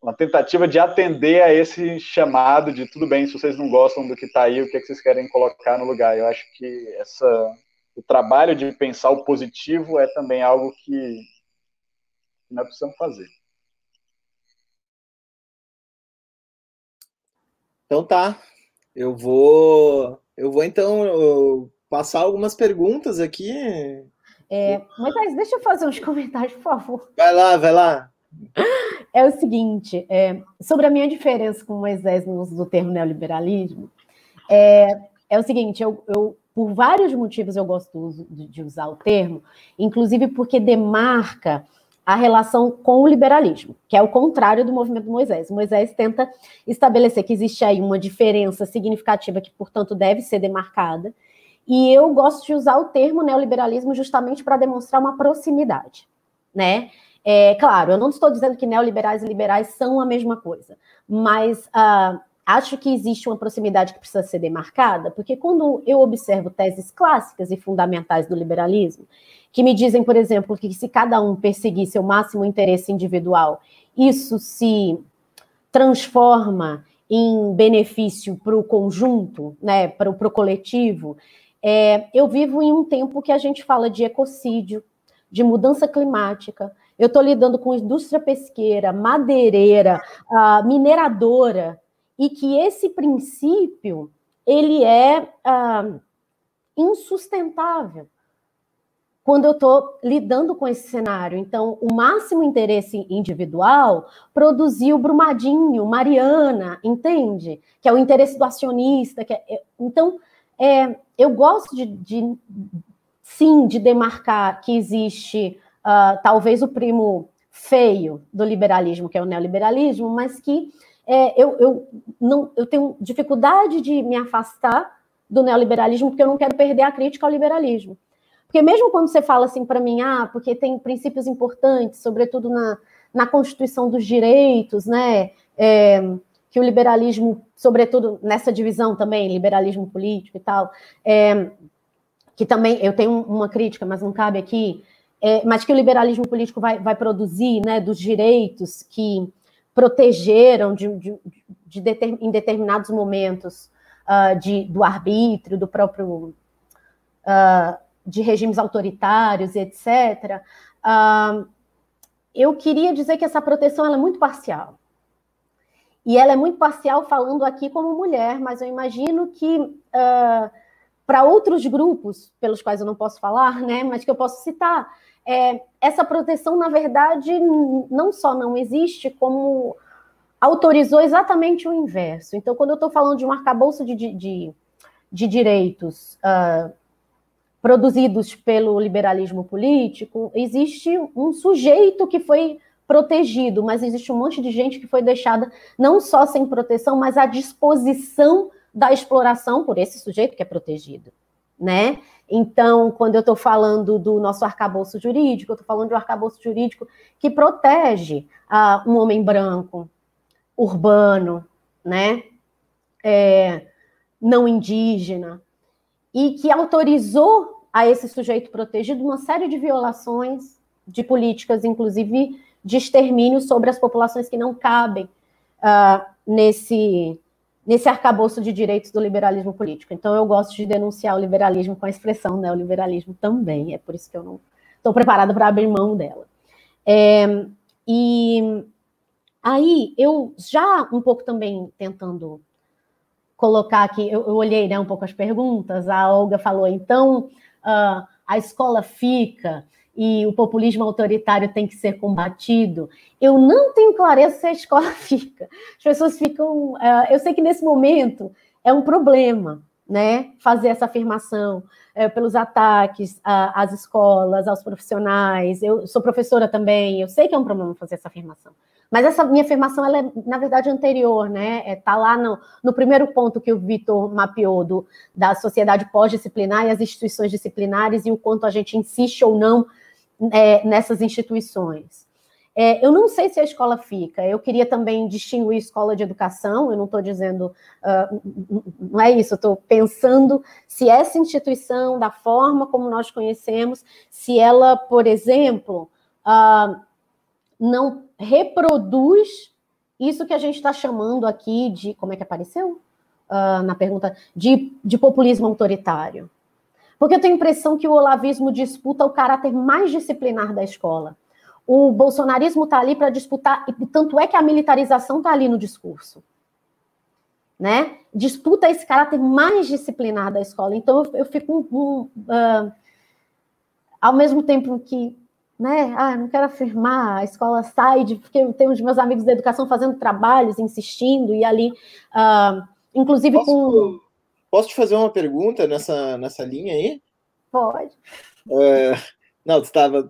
uma tentativa de atender a esse chamado de tudo bem, se vocês não gostam do que está aí, o que, é que vocês querem colocar no lugar. Eu acho que essa, o trabalho de pensar o positivo é também algo que nós precisamos fazer. Então tá, eu vou, eu vou então passar algumas perguntas aqui. É, mas deixa eu fazer uns comentários, por favor. Vai lá, vai lá. É o seguinte, é, sobre a minha diferença com o Moisés no uso do termo neoliberalismo, é, é o seguinte, eu, eu, por vários motivos eu gosto de, de usar o termo, inclusive porque demarca a relação com o liberalismo, que é o contrário do movimento do Moisés. O Moisés tenta estabelecer que existe aí uma diferença significativa que, portanto, deve ser demarcada, E eu gosto de usar o termo neoliberalismo justamente para demonstrar uma proximidade, né? É, claro, eu não estou dizendo que neoliberais e liberais são a mesma coisa, mas uh, acho que existe uma proximidade que precisa ser demarcada, porque quando eu observo teses clássicas e fundamentais do liberalismo, que me dizem, por exemplo, que se cada um perseguir seu máximo interesse individual, isso se transforma em benefício para o conjunto, né, para o coletivo, é, eu vivo em um tempo que a gente fala de ecocídio, de mudança climática. Eu estou lidando com indústria pesqueira, madeireira, uh, mineradora, e que esse princípio ele é uh, insustentável quando eu estou lidando com esse cenário. Então, o máximo interesse individual produziu Brumadinho, Mariana, entende? Que é o interesse do acionista. É, é, então, é, eu gosto de, de, sim, de demarcar que existe uh, talvez o primo feio do liberalismo, que é o neoliberalismo, mas que é, eu, eu, não, eu tenho dificuldade de me afastar do neoliberalismo porque eu não quero perder a crítica ao liberalismo. Porque mesmo quando você fala assim para mim, ah, porque tem princípios importantes, sobretudo na, na Constituição dos Direitos, né? É, que o liberalismo, sobretudo nessa divisão também, liberalismo político e tal, é, que também eu tenho uma crítica, mas não cabe aqui, é, mas que o liberalismo político vai, vai produzir, né, dos direitos que protegeram de, de, de em determinados momentos uh, de, do arbítrio, do próprio uh, de regimes autoritários, etc. Uh, eu queria dizer que essa proteção é muito parcial. E ela é muito parcial falando aqui como mulher, mas eu imagino que uh, para outros grupos, pelos quais eu não posso falar, né, mas que eu posso citar, é, essa proteção, na verdade, não só não existe, como autorizou exatamente o inverso. Então, quando eu estou falando de um arcabouço de, de, de direitos uh, produzidos pelo liberalismo político, existe um sujeito que foi protegido, mas existe um monte de gente que foi deixada não só sem proteção, mas à disposição da exploração por esse sujeito que é protegido, né? Então, quando eu estou falando do nosso arcabouço jurídico, eu estou falando de um arcabouço jurídico que protege uh, um homem branco, urbano, né? É, não indígena, e que autorizou a esse sujeito protegido uma série de violações de políticas, inclusive de extermínio sobre as populações que não cabem uh, nesse, nesse arcabouço de direitos do liberalismo político. Então, eu gosto de denunciar o liberalismo com a expressão neoliberalismo também, é por isso que eu não estou preparada para abrir mão dela. É, e aí, eu já um pouco também tentando colocar aqui, eu, eu olhei né, um pouco as perguntas, a Olga falou, então uh, a escola fica e o populismo autoritário tem que ser combatido. Eu não tenho clareza se a escola fica. As pessoas ficam. Uh, eu sei que nesse momento é um problema, né? Fazer essa afirmação uh, pelos ataques às escolas, aos profissionais. Eu sou professora também, eu sei que é um problema fazer essa afirmação. Mas essa minha afirmação, ela é, na verdade, anterior, né? Está é, tá lá no, no, primeiro ponto que o Vitor mapeou do, da sociedade pós-disciplinar e as instituições disciplinares e o quanto a gente insiste ou não é, nessas instituições. É, eu não sei se a escola fica. Eu queria também distinguir escola de educação. Eu não estou dizendo, uh, não é isso. Eu estou pensando se essa instituição, da forma como nós conhecemos, se ela, por exemplo, uh, não reproduz isso que a gente está chamando aqui de. Como é que apareceu? Uh, na pergunta, de, de populismo autoritário. Porque eu tenho a impressão que o olavismo disputa o caráter mais disciplinar da escola. O bolsonarismo está ali para disputar, e tanto é que a militarização está ali no discurso. Né? Disputa esse caráter mais disciplinar da escola. Então eu, eu fico um, um, uh, ao mesmo tempo que né? Ah, não quero afirmar, a escola sai de. Porque eu tenho os meus amigos da educação fazendo trabalhos, insistindo, e ali, uh, inclusive posso, com. Posso te fazer uma pergunta nessa, nessa linha aí? Pode. É, Não, você estava.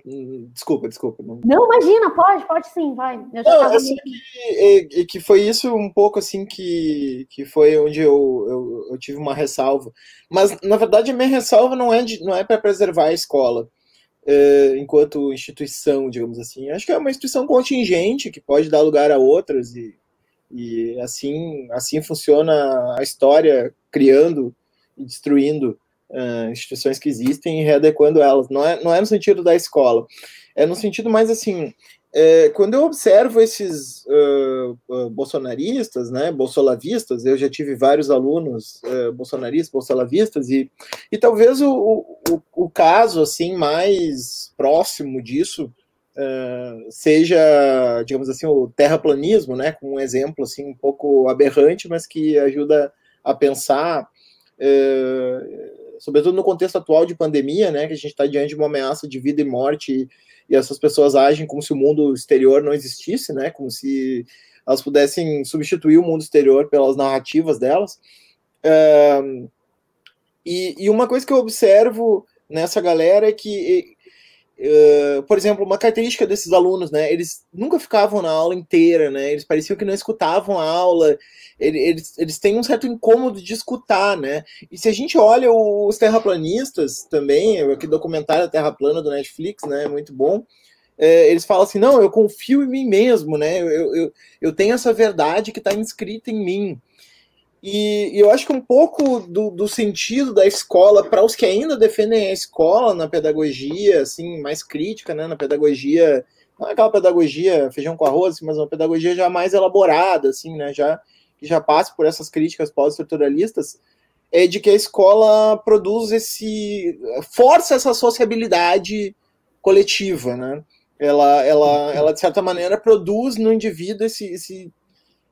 Desculpa, desculpa. Não... não, imagina, pode, pode sim, vai. Eu não, assim, que, que foi isso um pouco assim que, que foi onde eu, eu, eu tive uma ressalva. Mas, na verdade, a minha ressalva não é, de, não é para preservar a escola. É, enquanto instituição, digamos assim. Acho que é uma instituição contingente que pode dar lugar a outras e, e assim, assim funciona a história, criando e destruindo uh, instituições que existem e readequando elas. Não é, não é no sentido da escola, é no sentido mais assim. É, quando eu observo esses uh, uh, bolsonaristas, né, bolsolavistas, eu já tive vários alunos uh, bolsonaristas, bolsolavistas, e, e talvez o, o, o caso assim mais próximo disso seja, digamos assim, o terraplanismo, né, com um exemplo assim um pouco aberrante, mas que ajuda a pensar sobretudo no contexto atual de pandemia, né, que a gente está diante de uma ameaça de vida e morte, e, e, essas pessoas agem como se o mundo exterior não existisse, né, como se elas pudessem substituir o mundo exterior pelas narrativas delas. É, e, e, uma coisa que eu observo nessa galera é que Uh, por exemplo, uma característica desses alunos, né? Eles nunca ficavam na aula inteira, né? Eles pareciam que não escutavam a aula. Eles, eles têm um certo incômodo de escutar, né? E se a gente olha os terraplanistas também, aquele documentário Terra Plana do Netflix, né? Muito bom. É, eles falam assim: não, eu confio em mim mesmo, né? Eu, eu, eu tenho essa verdade que está inscrita em mim. E, eu acho que um pouco do, do sentido da escola, para os que ainda defendem a escola na pedagogia, assim, mais crítica, né, na pedagogia, não é aquela pedagogia feijão com arroz, mas uma pedagogia já mais elaborada, assim, né, já, que já passa por essas críticas pós-estruturalistas, é de que a escola produz esse, força essa sociabilidade coletiva, né, ela, ela, ela de certa maneira produz no indivíduo esse, esse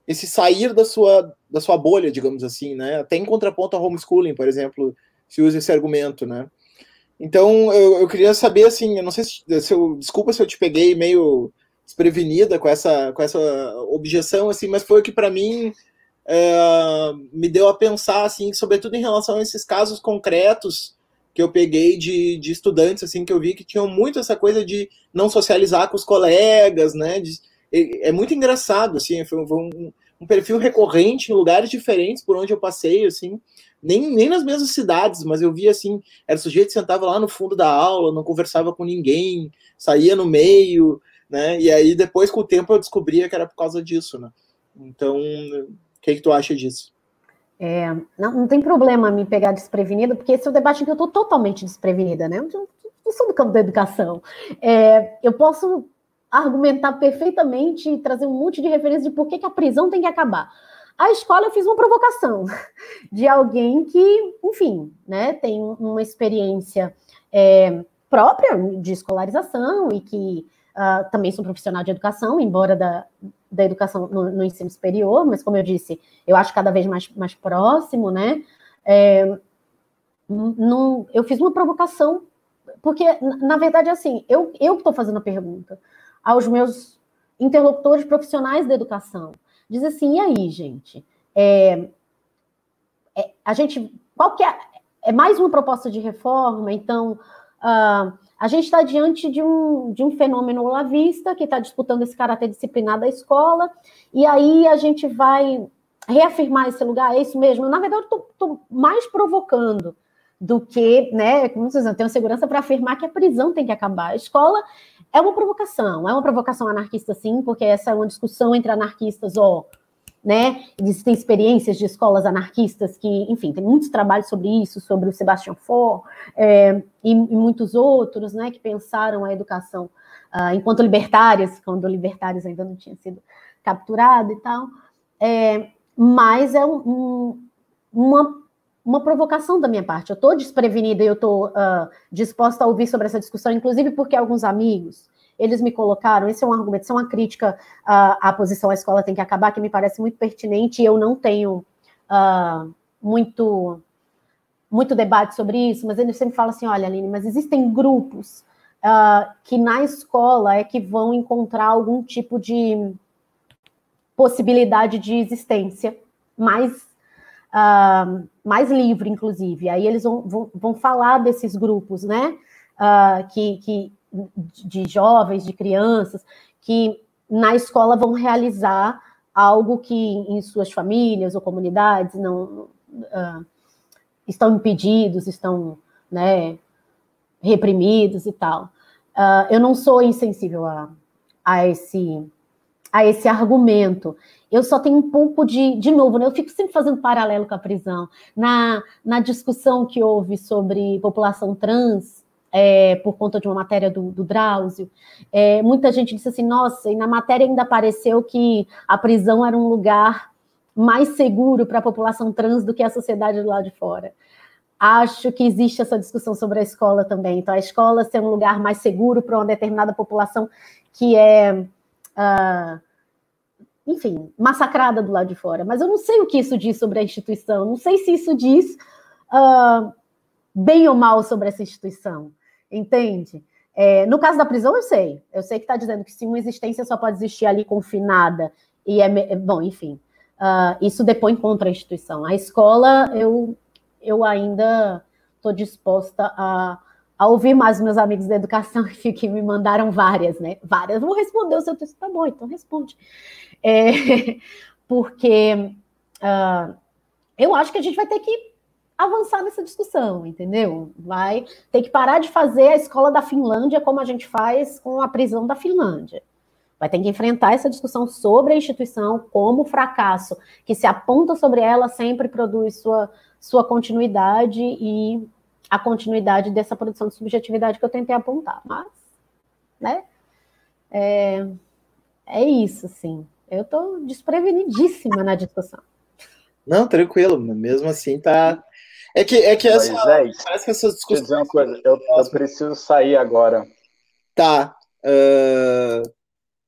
esse sair da sua, da sua bolha, digamos assim, né? Até em contraponto ao homeschooling, por exemplo, se usa esse argumento, né? Então, eu, eu queria saber, assim, eu não sei se, se eu, desculpa se eu te peguei meio desprevenida com essa, com essa objeção, assim, mas foi o que para mim é, me deu a pensar, assim, sobretudo em relação a esses casos concretos que eu peguei de, de estudantes, assim, que eu vi que tinham muito essa coisa de não socializar com os colegas, né, de, é muito engraçado, assim, foi um, um, perfil recorrente em lugares diferentes por onde eu passei, assim, nem, nem nas mesmas cidades, mas eu via assim, era sujeito que sentava lá no fundo da aula, não conversava com ninguém, saía no meio, né, e aí depois com o tempo eu descobria que era por causa disso, né, então, o que, que tu acha disso? É, não, não tem problema me pegar desprevenida, porque esse é o debate em que eu estou totalmente desprevenida, né? Eu não sou do campo da educação. É, eu posso argumentar perfeitamente e trazer um monte de referência de por que, que a prisão tem que acabar. A escola eu fiz uma provocação de alguém que, enfim, né, tem uma experiência é, própria de escolarização e que uh, também sou profissional de educação, embora da, da educação no, no, ensino superior, mas como eu disse, eu acho cada vez mais, mais próximo, né? É, num, eu fiz uma provocação, porque, na verdade, assim, eu, estou fazendo a pergunta aos meus interlocutores profissionais da educação. Diz assim, e aí, gente? É, é, a gente, qual que é, é mais uma proposta de reforma, então uh, a gente está diante de um, de um fenômeno olavista que está disputando esse caráter disciplinar da escola, e aí a gente vai reafirmar esse lugar, é isso mesmo? Na verdade, eu estou mais provocando do que, né, como vocês tenho segurança para afirmar que a prisão tem que acabar. A escola é uma provocação, é uma provocação anarquista, sim, porque essa é uma discussão entre anarquistas, ó, né? Existem experiências de escolas anarquistas que, enfim, tem muitos trabalhos sobre isso, sobre o Sebastian Faure é, e, e, muitos outros, né, que pensaram a educação uh, enquanto libertárias, quando libertários ainda não tinham sido capturado e tal. É, mas é um, um, uma uma provocação da minha parte. Eu estou desprevenida e eu estou uh, disposta a ouvir sobre essa discussão, inclusive porque alguns amigos eles me colocaram. Esse é um argumento, isso é uma crítica uh, à posição a escola tem que acabar, que me parece muito pertinente e eu não tenho uh, muito muito debate sobre isso, mas eles sempre falam assim: olha, Aline, mas existem grupos uh, que na escola é que vão encontrar algum tipo de possibilidade de existência mais uh, mais livre, inclusive. Aí eles vão, vão, vão, falar desses grupos, né? Uh, que, que de jovens, de crianças, que na escola vão realizar algo que em suas famílias ou comunidades não uh, estão impedidos, estão né, reprimidos e tal. Uh, eu não sou insensível a, a, esse, a esse argumento. Eu só tenho um pouco de, de novo, né, eu fico sempre fazendo paralelo com a prisão. Na, na discussão que houve sobre população trans, é, por conta de uma matéria do, do Drauzio, é, muita gente disse assim, nossa, e na matéria ainda apareceu que a prisão era um lugar mais seguro para a população trans do que a sociedade do lado de fora. Acho que existe essa discussão sobre a escola também. Então, a escola ser um lugar mais seguro para uma determinada população que é, uh, enfim, massacrada do lado de fora. Mas eu não sei o que isso diz sobre a instituição. Não sei se isso diz uh, bem ou mal sobre essa instituição. Entende? É, no caso da prisão, eu sei. Eu sei que está dizendo que se uma existência só pode existir ali confinada, e é. Bom, enfim. Uh, isso depõe contra a instituição. A escola, eu, eu ainda estou disposta a, a ouvir mais meus amigos da educação que, me mandaram várias, né? Várias. Vou responder o seu texto, tá bom, então responde. É, porque uh, eu acho que a gente vai ter que avançar nessa discussão, entendeu? Vai ter que parar de fazer a escola da Finlândia como a gente faz com a prisão da Finlândia. Vai ter que enfrentar essa discussão sobre a instituição como fracasso, que se aponta sobre ela sempre produz sua, sua continuidade e a continuidade dessa produção de subjetividade que eu tentei apontar. Mas, né? É, é isso, assim. Eu estou desprevenidíssima na discussão. Não, tranquilo, mesmo assim tá, é que, é que essa, Moisés, parece que essas discussões. Dizer uma coisa, eu, eu preciso sair agora. Tá. Uh,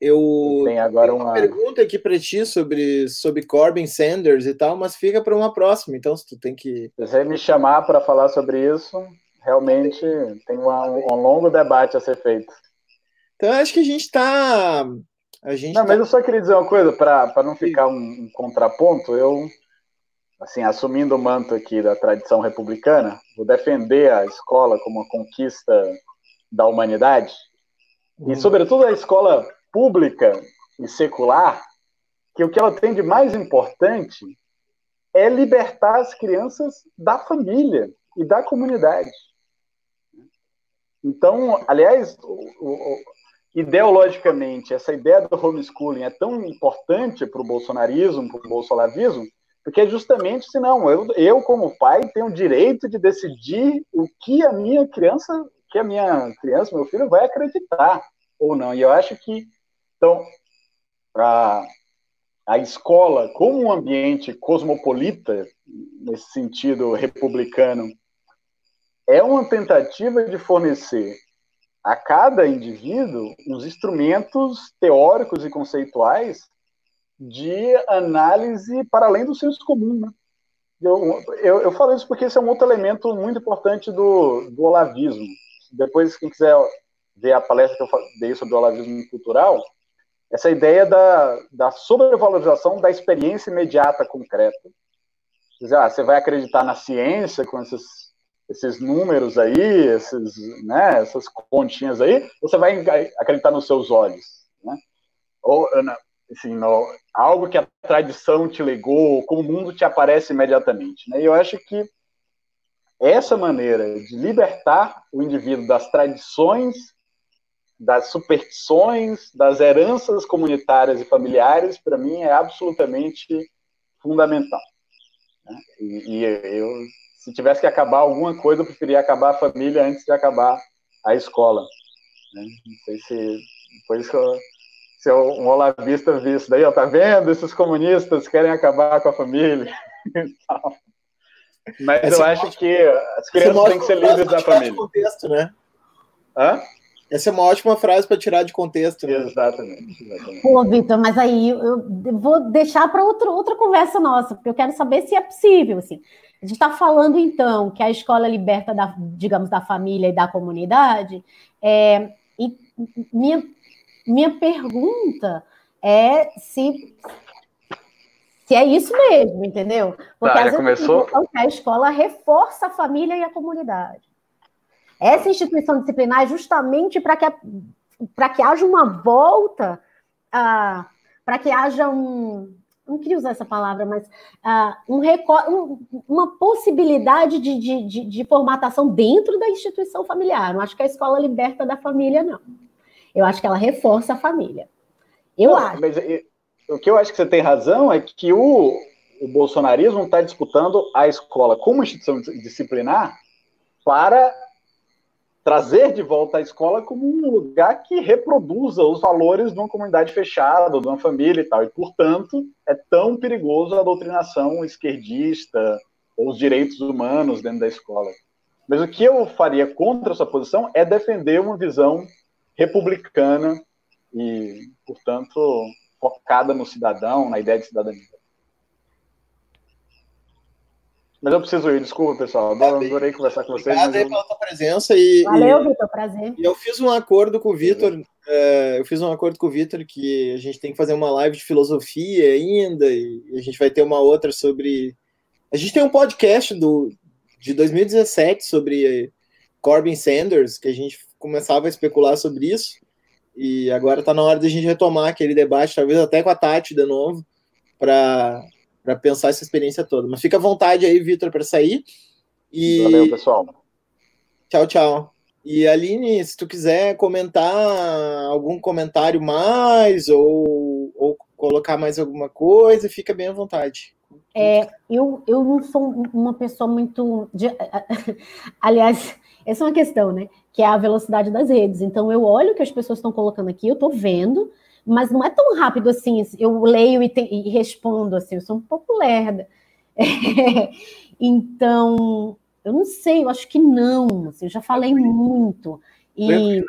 eu tenho agora uma... uma pergunta aqui para ti sobre, sobre Corbyn Sanders e tal, mas fica para uma próxima. Então, se tu tem que. Se você me chamar para falar sobre isso, realmente tem uma, um longo debate a ser feito. Então, acho que a gente está. Não, tá... mas eu só queria dizer uma coisa, para não ficar um, um contraponto, eu assim, assumindo o manto aqui da tradição republicana, vou defender a escola como uma conquista da humanidade, e sobretudo a escola pública e secular, que o que ela tem de mais importante é libertar as crianças da família e da comunidade. Então, aliás, ideologicamente, essa ideia do homeschooling é tão importante para o bolsonarismo, para o bolsolavismo, porque justamente senão, eu, eu como pai tenho o direito de decidir o que a minha criança, que a minha criança, meu filho vai acreditar ou não. E eu acho que então a, a escola como um ambiente cosmopolita nesse sentido republicano é uma tentativa de fornecer a cada indivíduo os instrumentos teóricos e conceituais de análise para além do senso comum. Né? Eu, eu, eu, falo isso porque esse é um outro elemento muito importante do, do olavismo. Depois, quem quiser ver a palestra que eu dei sobre o olavismo cultural, essa ideia da, da sobrevalorização da experiência imediata concreta. Dizer, ah, você vai acreditar na ciência com esses, esses números aí, esses, né, essas continhas aí, ou você vai acreditar nos seus olhos. Né? Ou, assim, no, algo que a tradição te legou, como o mundo te aparece imediatamente. Né? E eu acho que essa maneira de libertar o indivíduo das tradições, das superstições, das heranças comunitárias e familiares, para mim é absolutamente fundamental. Né? E, e, eu, se tivesse que acabar alguma coisa, eu preferia acabar a família antes de acabar a escola. Né? Não sei se foi isso que eu se um olavista vir isso daí, ó, tá vendo? Esses comunistas querem acabar com a família. Mas Essa eu é acho que as crianças têm que ser livres da família. Contexto, né? Hã? Essa é uma ótima frase para tirar de contexto. Né? Exatamente, exatamente. Pô, Vitor, mas aí eu vou deixar para outra conversa nossa, porque eu quero saber se é possível. Assim. A gente está falando, então, que a escola liberta, da, digamos, da família e da comunidade. É, e minha minha pergunta é se se é isso mesmo, entendeu? Porque tá, às vezes começou... a escola reforça a família e a comunidade. Essa instituição disciplinar é justamente para que, que haja uma volta, uh, para que haja um. Não queria usar essa palavra, mas uh, um, um, uma possibilidade de, de, de, de, formatação dentro da instituição familiar. Não acho que a escola liberta da família, não. Eu acho que ela reforça a família. Eu não, acho. Mas o que eu acho que você tem razão é que o, o bolsonarismo está disputando a escola como instituição disciplinar para trazer de volta a escola como um lugar que reproduza os valores de uma comunidade fechada, de uma família e tal. E, portanto, é tão perigoso a doutrinação esquerdista ou os direitos humanos dentro da escola. Mas o que eu faria contra essa posição é defender uma visão republicana e, portanto, focada no cidadão, na ideia de cidadania. Mas eu preciso ir, desculpa, pessoal. Tá Adorei conversar com vocês. Obrigado pela tua presença. E, Valeu, Vitor, prazer. E eu fiz um acordo com o Vitor. É, eu fiz um acordo com o Vitor que a gente tem que fazer uma live de filosofia ainda, e a gente vai ter uma outra sobre. A gente tem um podcast do, de 2017 sobre Corbin Sanders, que a gente começava a especular sobre isso. E agora está na hora de a gente retomar aquele debate, talvez até com a Tati de novo, para para pensar essa experiência toda. Mas fica à vontade aí, Vitor, para sair. E... Valeu, pessoal. Tchau, tchau. E Aline, se tu quiser comentar algum comentário mais ou, ou colocar mais alguma coisa, fica bem à vontade. É, eu, eu não sou uma pessoa muito. De... Aliás, essa é uma questão, né? Que é a velocidade das redes. Então, eu olho o que as pessoas estão colocando aqui, eu estou vendo, mas não é tão rápido assim. Eu leio e, te, e respondo assim, eu sou um pouco lerda. É, então, eu não sei, eu acho que não. Assim, eu já falei muito. E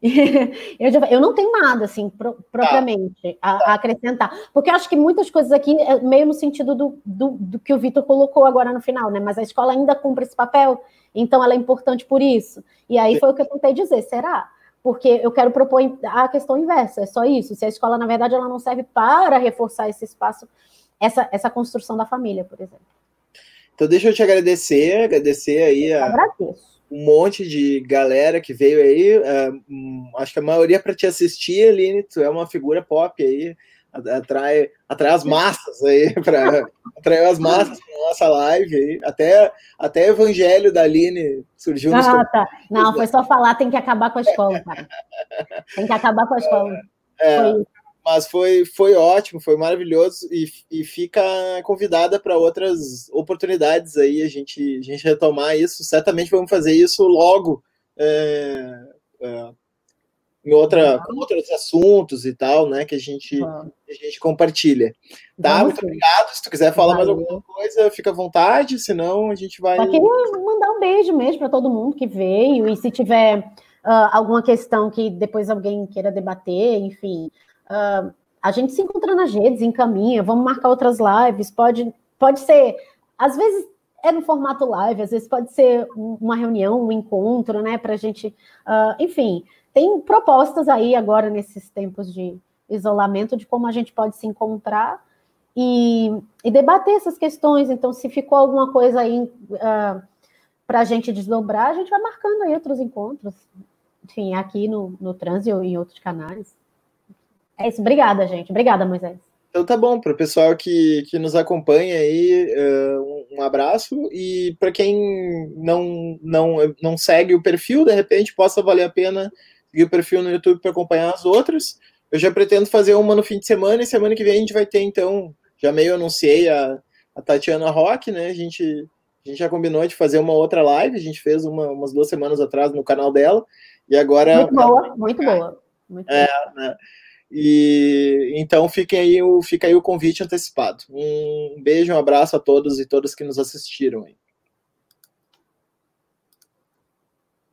eu, já, eu, não tenho nada assim pro, propriamente tá. a, a, acrescentar, porque eu acho que muitas coisas aqui é meio no sentido do, do, do que o Vitor colocou agora no final, né? Mas a escola ainda cumpre esse papel, então ela é importante por isso. E aí foi o que eu tentei dizer. Será? Porque eu quero propor a questão inversa, é só isso. Se a escola, na verdade, ela não serve para reforçar esse espaço, essa, essa construção da família, por exemplo. Então, deixa eu te agradecer, agradecer aí a, um monte de galera que veio aí. Uh, acho que a maioria para te assistir, Aline, tu é uma figura pop aí, atrai, atrai as massas aí, para atrair as massas para nossa live aí. Até, até Evangelho da Aline surgiu Ah, tá. Não, foi só falar, tem que acabar com a escola, cara. Tem que acabar com a escola. É, foi mas foi, foi ótimo, foi maravilhoso e, e fica convidada para outras oportunidades aí, a gente, a gente retomar isso. Certamente vamos fazer isso logo. É, é, em outra, com outros assuntos e tal, né? Que a gente, a gente compartilha. Tá? Muito obrigado. Se tu quiser falar Valeu. mais alguma coisa, fica à vontade, senão a gente vai. Só queria mandar um beijo mesmo para todo mundo que veio, e se tiver uh, alguma questão que depois alguém queira debater, enfim. Uh, a gente se encontra nas redes, encaminha, vamos marcar outras lives, pode, pode ser, às vezes é no formato live, às vezes pode ser uma reunião, um encontro, né, para a gente, uh, enfim, tem propostas aí agora nesses tempos de isolamento de como a gente pode se encontrar e, e debater essas questões. Então, se ficou alguma coisa aí uh, ah, para a gente desdobrar, a gente vai marcando aí outros encontros. Enfim, aqui no, no Trânsito e em outros canais. É isso. Obrigada, gente. Obrigada, Moisés. Então tá bom, para o pessoal que, que nos acompanha aí, uh, um abraço. E para quem não, não, não segue o perfil, de repente possa valer a pena seguir o perfil no YouTube para acompanhar as outras. Eu já pretendo fazer uma no fim de semana e semana que vem a gente vai ter, então, já meio anunciei a, a Tatiana Rock, né? A gente, a gente já combinou de fazer uma outra live, a gente fez uma, umas duas semanas atrás no canal dela, e agora. Muito boa, muito boa. Muito é, né? E então fiquem aí, fica aí o convite antecipado. Um beijo, um abraço a todos e todas que nos assistiram aí.